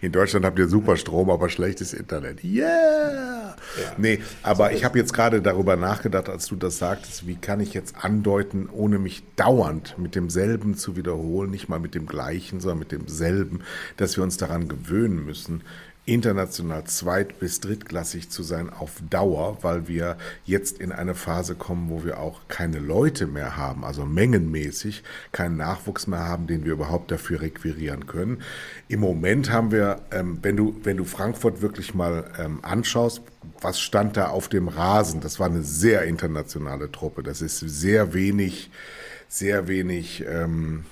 In Deutschland habt ihr super Strom, aber schlechtes Internet. Yeah! Ja. Nee, aber ich habe jetzt gerade darüber nachgedacht, als du das sagtest, wie kann ich jetzt andeuten, ohne mich dauernd mit demselben zu wiederholen, nicht mal mit dem gleichen, sondern mit demselben, dass wir uns daran gewöhnen müssen, international zweit- bis drittklassig zu sein auf Dauer, weil wir jetzt in eine Phase kommen, wo wir auch keine Leute mehr haben, also mengenmäßig keinen Nachwuchs mehr haben, den wir überhaupt dafür requirieren können. Im Moment haben wir, ähm, wenn du wenn du Frankfurt wirklich mal ähm, anschaust, was stand da auf dem Rasen? Das war eine sehr internationale Truppe. Das ist sehr wenig, sehr wenig. Ähm,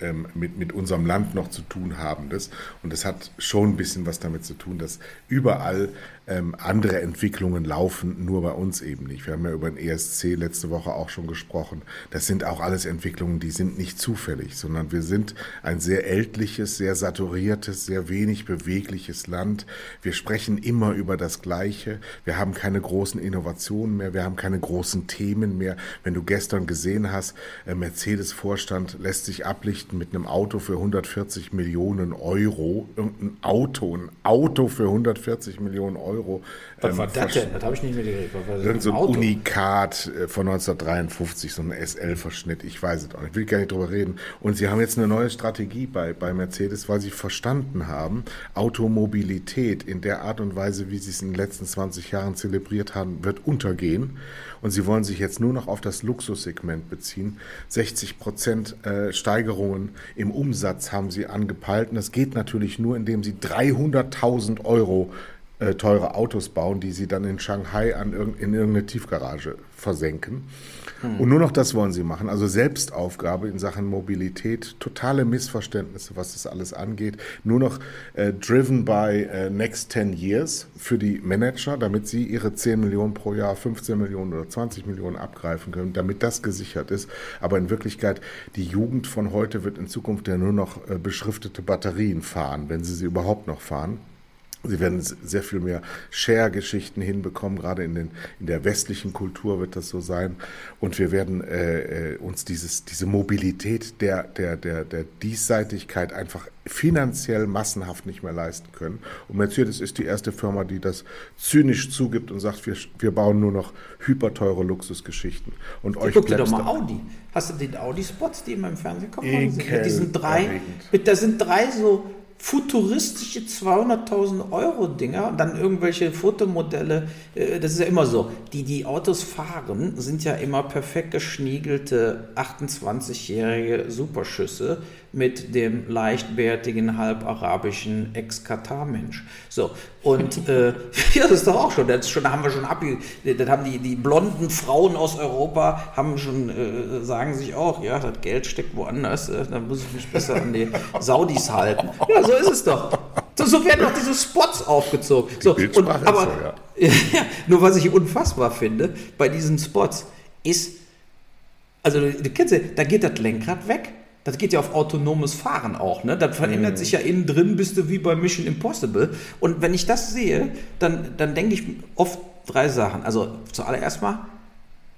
ähm, mit, mit unserem Land noch zu tun haben. Das. Und das hat schon ein bisschen was damit zu tun, dass überall ähm, andere Entwicklungen laufen, nur bei uns eben nicht. Wir haben ja über den ESC letzte Woche auch schon gesprochen. Das sind auch alles Entwicklungen, die sind nicht zufällig, sondern wir sind ein sehr ältliches, sehr saturiertes, sehr wenig bewegliches Land. Wir sprechen immer über das Gleiche. Wir haben keine großen Innovationen mehr. Wir haben keine großen Themen mehr. Wenn du gestern gesehen hast, äh, Mercedes-Vorstand lässt sich ablichten mit einem Auto für 140 Millionen Euro. Irgendein Auto, ein Auto für 140 Millionen Euro. Euro. Was ähm, war das denn? Das habe ich nicht mitgekriegt. Irgend so ein Auto? Unikat äh, von 1953, so ein SL-Verschnitt, ich weiß es auch nicht, ich will gar nicht drüber reden. Und sie haben jetzt eine neue Strategie bei, bei Mercedes, weil sie verstanden haben, Automobilität in der Art und Weise, wie sie es in den letzten 20 Jahren zelebriert haben, wird untergehen. Und sie wollen sich jetzt nur noch auf das Luxussegment beziehen. 60 Prozent äh, Steigerungen im Umsatz haben sie angepeilt. Und das geht natürlich nur, indem sie 300.000 Euro äh, teure Autos bauen, die sie dann in Shanghai an irg in irgendeine Tiefgarage versenken. Hm. Und nur noch das wollen sie machen. Also Selbstaufgabe in Sachen Mobilität, totale Missverständnisse, was das alles angeht. Nur noch äh, driven by äh, next 10 years für die Manager, damit sie ihre 10 Millionen pro Jahr, 15 Millionen oder 20 Millionen abgreifen können, damit das gesichert ist. Aber in Wirklichkeit, die Jugend von heute wird in Zukunft ja nur noch äh, beschriftete Batterien fahren, wenn sie sie überhaupt noch fahren. Sie werden sehr viel mehr Share-Geschichten hinbekommen, gerade in, den, in der westlichen Kultur wird das so sein. Und wir werden äh, äh, uns dieses, diese Mobilität der, der, der, der Diesseitigkeit einfach finanziell massenhaft nicht mehr leisten können. Und Mercedes ist die erste Firma, die das zynisch zugibt und sagt, wir, wir bauen nur noch hyperteure Luxusgeschichten. Und euch Guck dir doch mal Audi. Hast du den Audi-Spots, die immer im Fernsehen kommen? Mit diesen drei, mit, da sind drei so futuristische 200.000 Euro Dinger und dann irgendwelche Fotomodelle, äh, das ist ja immer so, die die Autos fahren, sind ja immer perfekt geschniegelte 28-jährige Superschüsse mit dem leichtbärtigen, halbarabischen Ex-Katar-Mensch. So, und äh, ja, das ist doch auch schon, das, schon, da haben wir schon ab, das haben die, die blonden Frauen aus Europa, haben schon, äh, sagen sich auch, ja, das Geld steckt woanders, äh, da muss ich mich besser an die Saudis halten. Ja, so ist es doch. So, so werden doch diese Spots aufgezogen. So, und, aber so, ja. nur was ich unfassbar finde bei diesen Spots ist, also du kennst ja, da geht das Lenkrad weg das geht ja auf autonomes Fahren auch, ne? Das verändert mhm. sich ja innen drin, bist du wie bei Mission Impossible. Und wenn ich das sehe, dann, dann denke ich oft drei Sachen. Also zuallererst mal,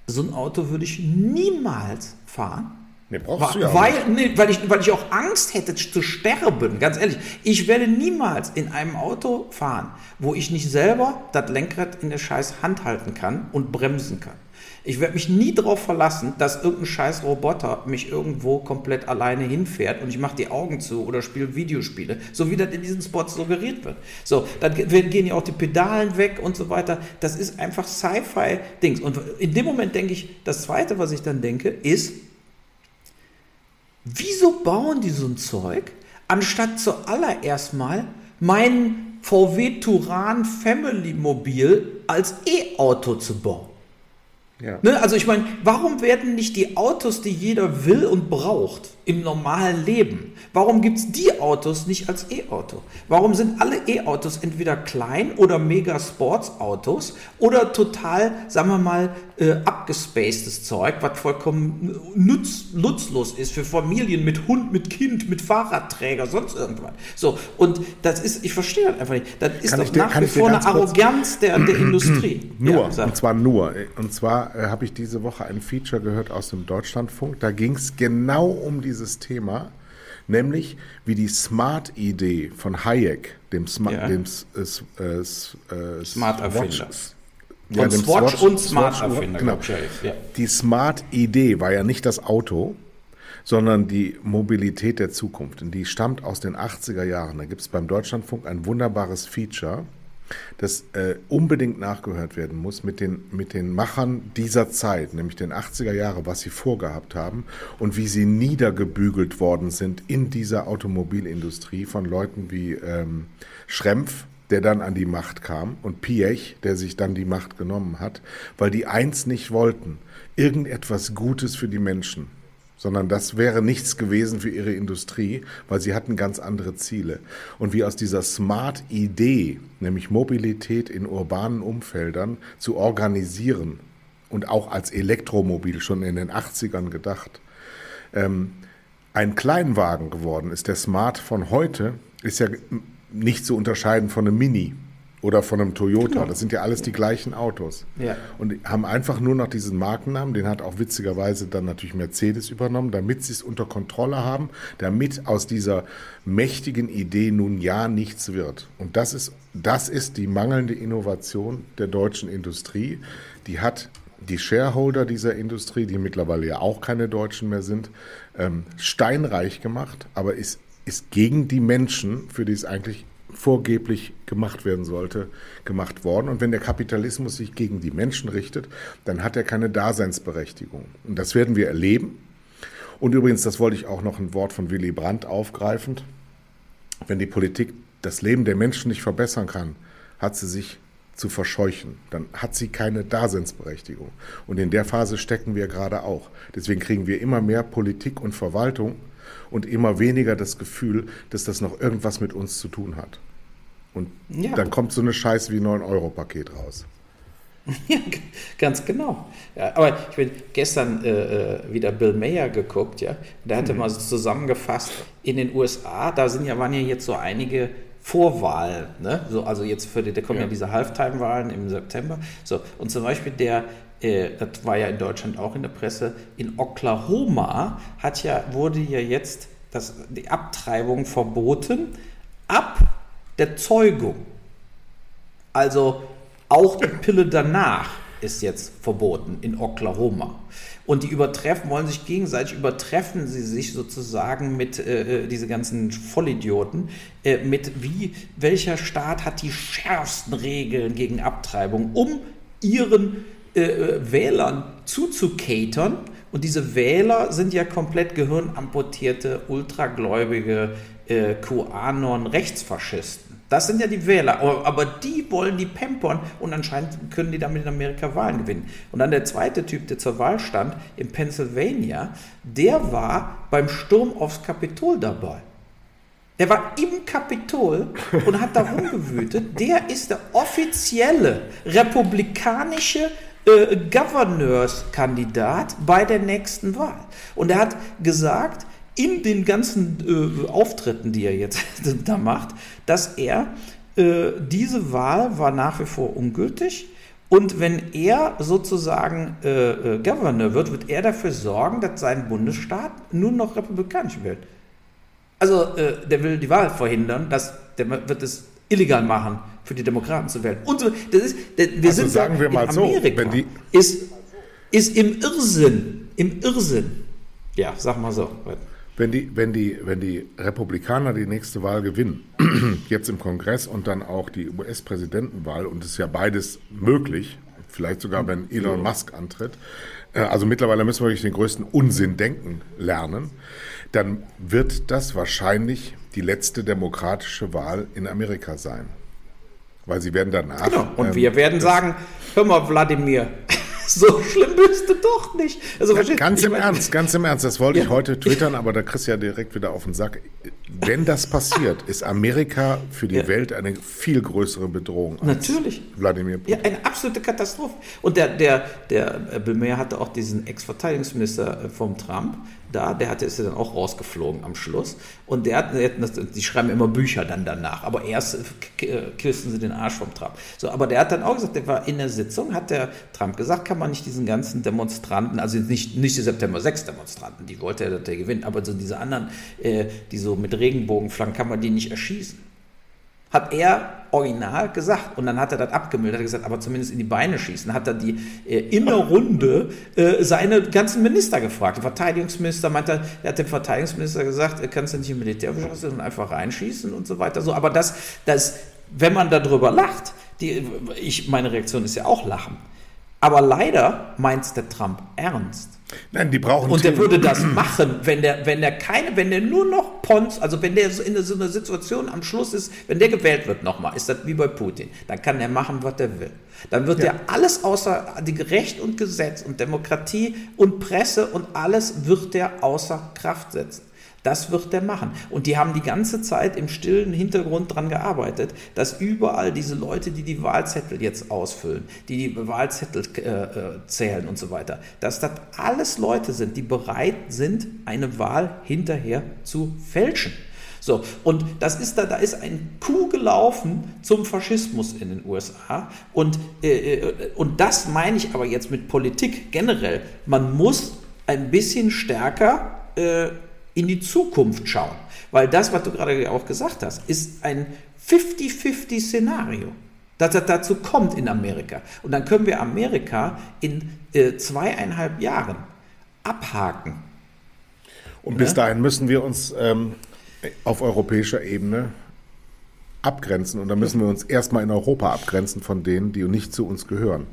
so ein Auto würde ich niemals fahren. Nee, brauchst du ja weil, nee, weil, ich, weil ich auch Angst hätte zu sterben, ganz ehrlich. Ich werde niemals in einem Auto fahren, wo ich nicht selber das Lenkrad in der scheiß Hand halten kann und bremsen kann. Ich werde mich nie darauf verlassen, dass irgendein scheiß Roboter mich irgendwo komplett alleine hinfährt und ich mache die Augen zu oder spiele Videospiele, so wie das in diesen Spots suggeriert wird. So, dann gehen ja auch die Pedalen weg und so weiter. Das ist einfach Sci-Fi-Dings. Und in dem Moment denke ich, das Zweite, was ich dann denke, ist, wieso bauen die so ein Zeug, anstatt zuallererst mal meinen VW Turan Family Mobil als E-Auto zu bauen? Ja. Ne, also ich meine, warum werden nicht die Autos, die jeder will und braucht im normalen Leben, warum gibt es die Autos nicht als E-Auto? Warum sind alle E-Autos entweder klein oder mega Sports-Autos oder total, sagen wir mal, äh, abgespacedes Zeug, was vollkommen nutz, nutzlos ist für Familien mit Hund, mit Kind, mit Fahrradträger, sonst irgendwas. So, und das ist, ich verstehe das einfach nicht. Das ist kann doch dir, nach wie vor eine Arroganz der, der Industrie. Nur, ja, und zwar nur. Und zwar äh, habe ich diese Woche ein Feature gehört aus dem Deutschlandfunk. Da ging es genau um dieses Thema, nämlich wie die Smart-Idee von Hayek, dem, Sma ja. dem äh, äh, äh, Smart-Erfinder. Ja, und Swatch, Swatch und Smart-Erfinder. Genau. Ja. Die Smart-Idee war ja nicht das Auto, sondern die Mobilität der Zukunft. Und die stammt aus den 80er Jahren. Da gibt es beim Deutschlandfunk ein wunderbares Feature das äh, unbedingt nachgehört werden muss mit den, mit den Machern dieser Zeit, nämlich den 80er Jahre, was sie vorgehabt haben und wie sie niedergebügelt worden sind in dieser Automobilindustrie von Leuten wie ähm, Schrempf, der dann an die Macht kam, und Piech, der sich dann die Macht genommen hat, weil die eins nicht wollten, irgendetwas Gutes für die Menschen sondern das wäre nichts gewesen für ihre Industrie, weil sie hatten ganz andere Ziele. Und wie aus dieser Smart-Idee, nämlich Mobilität in urbanen Umfeldern zu organisieren und auch als Elektromobil schon in den 80ern gedacht, ähm, ein Kleinwagen geworden ist. Der Smart von heute ist ja nicht zu unterscheiden von einem Mini oder von einem Toyota. Genau. Das sind ja alles die gleichen Autos. Ja. Und haben einfach nur noch diesen Markennamen, den hat auch witzigerweise dann natürlich Mercedes übernommen, damit sie es unter Kontrolle haben, damit aus dieser mächtigen Idee nun ja nichts wird. Und das ist, das ist die mangelnde Innovation der deutschen Industrie. Die hat die Shareholder dieser Industrie, die mittlerweile ja auch keine Deutschen mehr sind, ähm, steinreich gemacht, aber ist, ist gegen die Menschen, für die es eigentlich vorgeblich gemacht werden sollte, gemacht worden. Und wenn der Kapitalismus sich gegen die Menschen richtet, dann hat er keine Daseinsberechtigung. Und das werden wir erleben. Und übrigens, das wollte ich auch noch ein Wort von Willy Brandt aufgreifend. Wenn die Politik das Leben der Menschen nicht verbessern kann, hat sie sich zu verscheuchen. Dann hat sie keine Daseinsberechtigung. Und in der Phase stecken wir gerade auch. Deswegen kriegen wir immer mehr Politik und Verwaltung und immer weniger das Gefühl, dass das noch irgendwas mit uns zu tun hat. Und ja. dann kommt so eine Scheiße wie 9-Euro-Paket raus. Ja, ganz genau. Ja, aber ich bin gestern äh, äh, wieder Bill Mayer geguckt, ja. Der hatte mhm. mal so zusammengefasst, in den USA, da sind ja, waren ja jetzt so einige Vorwahl, ne? so, also jetzt für die, da kommen ja, ja diese Halftime-Wahlen im September. So, und zum Beispiel der, äh, das war ja in Deutschland auch in der Presse, in Oklahoma hat ja, wurde ja jetzt das, die Abtreibung verboten ab der Zeugung. Also auch die Pille danach ist jetzt verboten in Oklahoma. Und die übertreffen, wollen sich gegenseitig übertreffen, sie sich sozusagen mit äh, äh, diese ganzen Vollidioten, äh, mit wie, welcher Staat hat die schärfsten Regeln gegen Abtreibung, um ihren äh, äh Wählern zuzukatern. Und diese Wähler sind ja komplett gehirnamputierte, ultragläubige äh, QAnon-Rechtsfaschisten. Das sind ja die Wähler, aber die wollen die pampern und anscheinend können die damit in Amerika Wahlen gewinnen. Und dann der zweite Typ, der zur Wahl stand in Pennsylvania, der war beim Sturm aufs Kapitol dabei. Der war im Kapitol und hat da rumgewütet. Der ist der offizielle republikanische äh, Gouverneurskandidat bei der nächsten Wahl. Und er hat gesagt, in den ganzen äh, Auftritten, die er jetzt da macht, dass er äh, diese Wahl war nach wie vor ungültig. Und wenn er sozusagen äh, äh, Governor wird, wird er dafür sorgen, dass sein Bundesstaat nur noch republikanisch wird. Also äh, der will die Wahl verhindern, dass der wird es illegal machen, für die Demokraten zu wählen. Und so, das ist, wir also sind sagen wir mal Amerika, so, ist, ist im Irrsinn, im Irrsinn. Ja, sag mal so. Wenn die, wenn, die, wenn die Republikaner die nächste Wahl gewinnen, jetzt im Kongress und dann auch die US-Präsidentenwahl, und es ist ja beides möglich, vielleicht sogar wenn Elon Musk antritt, äh, also mittlerweile müssen wir wirklich den größten Unsinn denken lernen, dann wird das wahrscheinlich die letzte demokratische Wahl in Amerika sein. Weil sie werden danach. Genau. Und ähm, wir werden sagen, hör mal, Wladimir, so schlimm bist du doch nicht. Also, ja, ganz im Ernst, ganz im Ernst, das wollte ja. ich heute twittern, aber da kriegst du ja direkt wieder auf den Sack. Wenn das passiert, ist Amerika für die ja. Welt eine viel größere Bedrohung. Natürlich. Wladimir Putin. Ja, eine absolute Katastrophe. Und der, der, der Bemer hatte auch diesen Ex-Verteidigungsminister äh, vom Trump, da, der hatte, ist ja dann auch rausgeflogen am Schluss. Und der hat, die schreiben immer Bücher dann danach, aber erst küssen sie den Arsch vom Trump. So, aber der hat dann auch gesagt, der war in der Sitzung, hat der Trump gesagt, kann man nicht diesen ganzen Demonstranten, also nicht, nicht die September 6 Demonstranten, die wollte er, dass der gewinnt, aber so diese anderen, äh, die so mit Regenbogenflaggen, kann man die nicht erschießen. Hat er original gesagt. Und dann hat er das abgemildert, hat gesagt, aber zumindest in die Beine schießen. Hat er die äh, in der Runde äh, seine ganzen Minister gefragt. Der Verteidigungsminister meinte, er hat dem Verteidigungsminister gesagt, er kannst du nicht im Militärbeschluss und einfach reinschießen und so weiter. So, aber das, das, wenn man darüber lacht, die, ich, meine Reaktion ist ja auch lachen. Aber leider meint der Trump ernst. Nein, die brauchen Und der würde das machen, wenn der, wenn der keine, wenn der nur noch Pons, also wenn der in so einer Situation am Schluss ist, wenn der gewählt wird nochmal, ist das wie bei Putin, dann kann er machen, was er will. Dann wird ja. er alles außer die Recht und Gesetz und Demokratie und Presse und alles wird er außer Kraft setzen. Das wird der machen. Und die haben die ganze Zeit im stillen Hintergrund daran gearbeitet, dass überall diese Leute, die die Wahlzettel jetzt ausfüllen, die die Wahlzettel äh, äh, zählen und so weiter, dass das alles Leute sind, die bereit sind, eine Wahl hinterher zu fälschen. So, und das ist da, da ist ein Coup gelaufen zum Faschismus in den USA. Und, äh, äh, und das meine ich aber jetzt mit Politik generell. Man muss ein bisschen stärker äh, in die Zukunft schauen. Weil das, was du gerade auch gesagt hast, ist ein 50-50-Szenario, dass das dazu kommt in Amerika. Und dann können wir Amerika in äh, zweieinhalb Jahren abhaken. Und bis ne? dahin müssen wir uns ähm, auf europäischer Ebene abgrenzen. Und dann müssen wir uns erstmal in Europa abgrenzen von denen, die nicht zu uns gehören.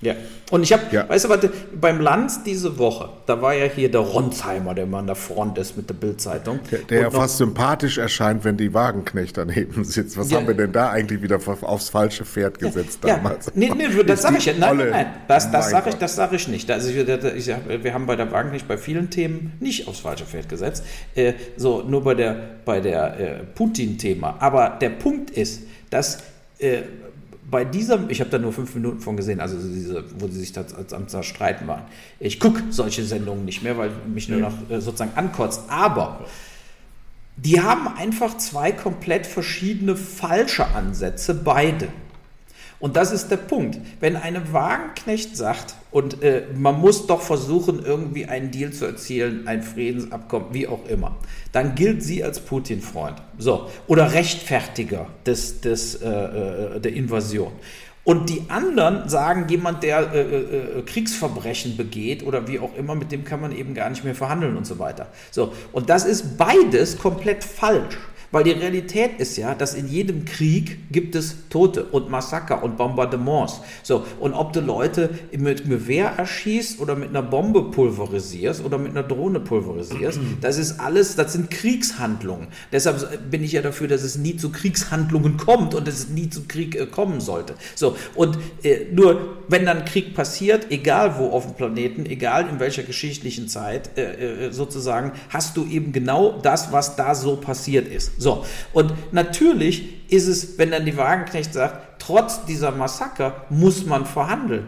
Ja. Und ich habe, ja. weißt du was, beim Lanz diese Woche, da war ja hier der Ronsheimer, der immer an der Front ist mit der Bildzeitung. Der, der ja fast sympathisch erscheint, wenn die Wagenknecht daneben sitzt. Was ja. haben wir denn da eigentlich wieder aufs falsche Pferd gesetzt ja. damals? Ja. Nee, nee, das sage ich ja. Nein, nein, nein, das, das sage ich, sag ich nicht. Also ich, ich, wir haben bei der Wagenknecht bei vielen Themen nicht aufs falsche Pferd gesetzt. Äh, so, nur bei der, bei der äh, Putin-Thema. Aber der Punkt ist, dass äh, bei dieser, ich habe da nur fünf Minuten von gesehen, also diese, wo sie sich da am zerstreiten waren. Ich gucke solche Sendungen nicht mehr, weil mich nur noch äh, sozusagen ankotzt. Aber die haben einfach zwei komplett verschiedene falsche Ansätze, beide. Und das ist der Punkt. Wenn eine Wagenknecht sagt, und äh, man muss doch versuchen, irgendwie einen Deal zu erzielen, ein Friedensabkommen, wie auch immer, dann gilt sie als Putin-Freund. So. Oder Rechtfertiger des, des, äh, äh der Invasion. Und die anderen sagen, jemand, der äh, äh, Kriegsverbrechen begeht oder wie auch immer, mit dem kann man eben gar nicht mehr verhandeln und so weiter. So, und das ist beides komplett falsch. Weil die Realität ist ja, dass in jedem Krieg gibt es Tote und Massaker und Bombardements. So, und ob du Leute mit einem Gewehr erschießt oder mit einer Bombe pulverisierst oder mit einer Drohne pulverisierst, das ist alles, das sind Kriegshandlungen. Deshalb bin ich ja dafür, dass es nie zu Kriegshandlungen kommt und dass es nie zu Krieg äh, kommen sollte. So, und äh, nur wenn dann Krieg passiert, egal wo auf dem Planeten, egal in welcher geschichtlichen Zeit, äh, äh sozusagen, hast du eben genau das, was da so passiert ist. So, und natürlich ist es, wenn dann die Wagenknecht sagt, trotz dieser Massaker muss man verhandeln.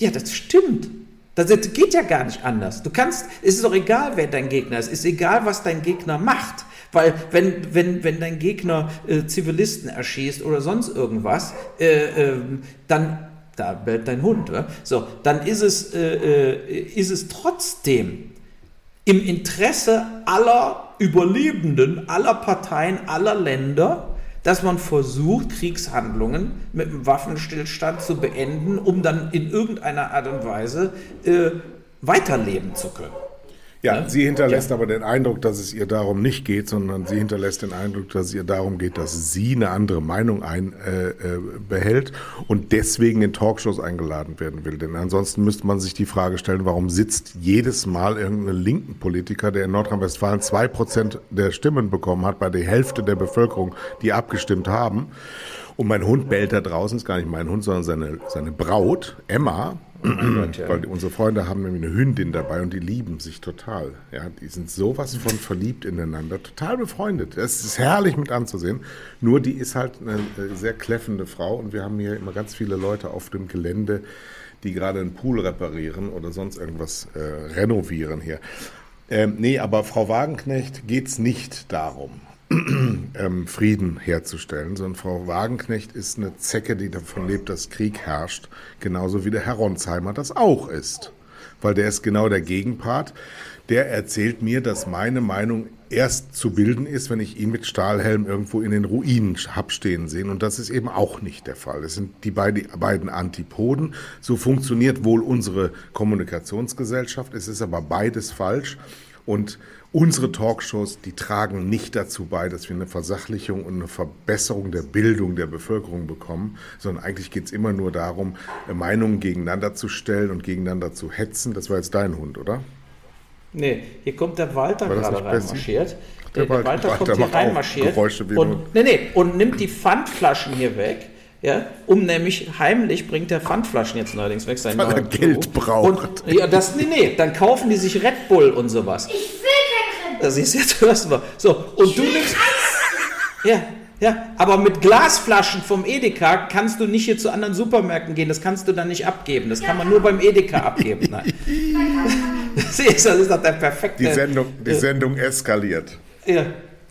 Ja, das stimmt. Das geht ja gar nicht anders. Du kannst, es ist doch egal, wer dein Gegner ist, es ist egal, was dein Gegner macht. Weil wenn, wenn, wenn dein Gegner äh, Zivilisten erschießt oder sonst irgendwas, äh, äh, dann, da bellt dein Hund, oder? so, dann ist es, äh, äh, ist es trotzdem im Interesse aller Überlebenden aller Parteien, aller Länder, dass man versucht, Kriegshandlungen mit einem Waffenstillstand zu beenden, um dann in irgendeiner Art und Weise äh, weiterleben zu können. Ja, ne? sie hinterlässt ja. aber den Eindruck, dass es ihr darum nicht geht, sondern sie hinterlässt den Eindruck, dass es ihr darum geht, dass sie eine andere Meinung ein, äh, äh, behält und deswegen in Talkshows eingeladen werden will. Denn ansonsten müsste man sich die Frage stellen, warum sitzt jedes Mal irgendein linken Politiker, der in Nordrhein-Westfalen zwei Prozent der Stimmen bekommen hat, bei der Hälfte der Bevölkerung, die abgestimmt haben. Und mein Hund bellt da draußen, ist gar nicht mein Hund, sondern seine, seine Braut, Emma, Oh Gott, ja. Weil unsere Freunde haben nämlich eine Hündin dabei und die lieben sich total. Ja, die sind sowas von verliebt ineinander, total befreundet. Es ist herrlich mit anzusehen. Nur die ist halt eine sehr kläffende Frau und wir haben hier immer ganz viele Leute auf dem Gelände, die gerade einen Pool reparieren oder sonst irgendwas äh, renovieren hier. Ähm, nee, aber Frau Wagenknecht geht es nicht darum. ähm, Frieden herzustellen, sondern Frau Wagenknecht ist eine Zecke, die davon lebt, dass Krieg herrscht, genauso wie der Herr Ronsheimer das auch ist. Weil der ist genau der Gegenpart. Der erzählt mir, dass meine Meinung erst zu bilden ist, wenn ich ihn mit Stahlhelm irgendwo in den Ruinen hab stehen sehen. Und das ist eben auch nicht der Fall. Das sind die beiden Antipoden. So funktioniert wohl unsere Kommunikationsgesellschaft. Es ist aber beides falsch. Und Unsere Talkshows, die tragen nicht dazu bei, dass wir eine Versachlichung und eine Verbesserung der Bildung der Bevölkerung bekommen, sondern eigentlich geht es immer nur darum, Meinungen gegeneinander zu stellen und gegeneinander zu hetzen. Das war jetzt dein Hund, oder? Nee, hier kommt der Walter gerade reinmarschiert. Der, der, Walter, Walter kommt hier reinmarschiert und, nee, nee, und nimmt die Pfandflaschen hier weg. Ja, um nämlich heimlich bringt der Pfandflaschen jetzt neuerdings weg sein Weil er Geld braucht. Und, ja, das, nee, nee, dann kaufen die sich Red Bull und sowas. Ich will kein Red Bull. Das ist jetzt hörst du mal. So, und ich du nimmst. Ja, ja, aber mit Glasflaschen vom Edeka kannst du nicht hier zu anderen Supermärkten gehen. Das kannst du dann nicht abgeben. Das ja. kann man nur beim Edeka abgeben. Nein. das, ist, das ist doch der perfekte. Die Sendung, die Sendung eskaliert. Ja.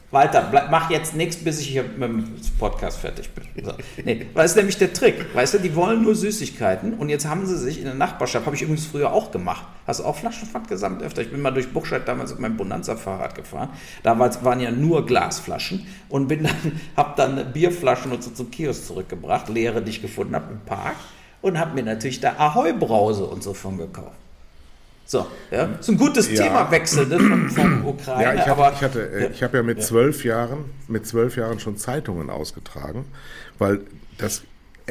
Walter, bleib, mach jetzt nichts, bis ich hier mit dem Podcast fertig bin. So. Nee, das ist nämlich der Trick. Weißt du, die wollen nur Süßigkeiten und jetzt haben sie sich in der Nachbarschaft, habe ich übrigens früher auch gemacht. Hast du auch Flaschenpfand gesammelt öfter? Ich bin mal durch Buchscheid damals mit meinem Bonanza-Fahrrad gefahren. Damals waren ja nur Glasflaschen und bin dann, habe dann Bierflaschen und so zum Kiosk zurückgebracht, leere, die ich gefunden habe im Park und habe mir natürlich da Ahoi-Brause und so von gekauft. So, ja, das ist ein gutes ja. Themawechsel ne, von, von Ukraine. Ja, ich, hatte, aber, ich, hatte, äh, ja. ich habe ja mit zwölf Jahren, mit zwölf Jahren schon Zeitungen ausgetragen, weil das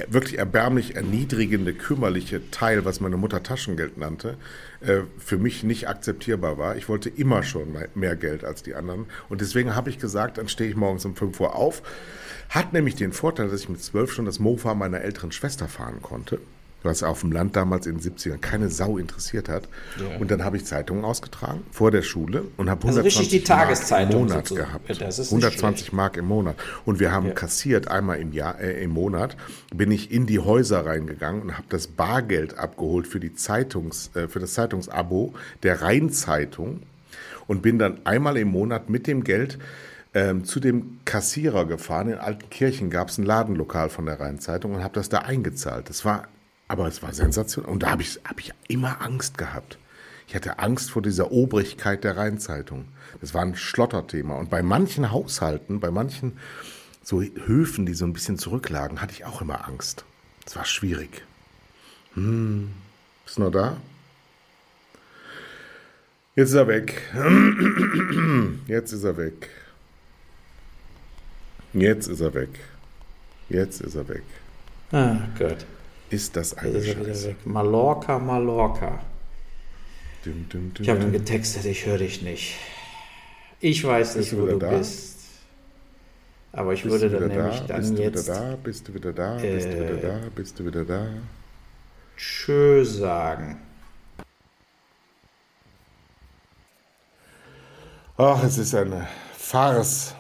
wirklich erbärmlich erniedrigende, kümmerliche Teil, was meine Mutter Taschengeld nannte, äh, für mich nicht akzeptierbar war. Ich wollte immer schon mehr Geld als die anderen. Und deswegen habe ich gesagt, dann stehe ich morgens um 5 Uhr auf. Hat nämlich den Vorteil, dass ich mit zwölf schon das Mofa meiner älteren Schwester fahren konnte was auf dem Land damals in den 70ern keine Sau interessiert hat. Ja. Und dann habe ich Zeitungen ausgetragen vor der Schule und habe 120 also Mark im Monat sozusagen. gehabt. Ja, 120 Mark im Monat. Und wir haben ja. kassiert einmal im Jahr, äh, im Monat, bin ich in die Häuser reingegangen und habe das Bargeld abgeholt für die Zeitungs, äh, für das Zeitungsabo der Rheinzeitung und bin dann einmal im Monat mit dem Geld ähm, zu dem Kassierer gefahren. In Altenkirchen gab es ein Ladenlokal von der Rheinzeitung und habe das da eingezahlt. Das war, aber es war sensationell. Und da habe ich, hab ich immer Angst gehabt. Ich hatte Angst vor dieser Obrigkeit der Rheinzeitung. Das war ein Schlotterthema. Und bei manchen Haushalten, bei manchen so Höfen, die so ein bisschen zurücklagen, hatte ich auch immer Angst. Es war schwierig. Hm, ist noch da? Jetzt ist er weg. Jetzt ist er weg. Jetzt ist er weg. Jetzt ist er weg. Ah, Gott. Ist das ein ist weg. Mallorca, Mallorca. Dum, dum, dum, ich habe ihn getextet, ich höre dich nicht. Ich weiß nicht, wo du da? bist. Aber ich bist würde dann nämlich da? dann bist jetzt. Du wieder da? Bist du wieder da? Äh, bist du wieder da? Bist du wieder da? Tschö sagen. Ach, es ist eine Farce.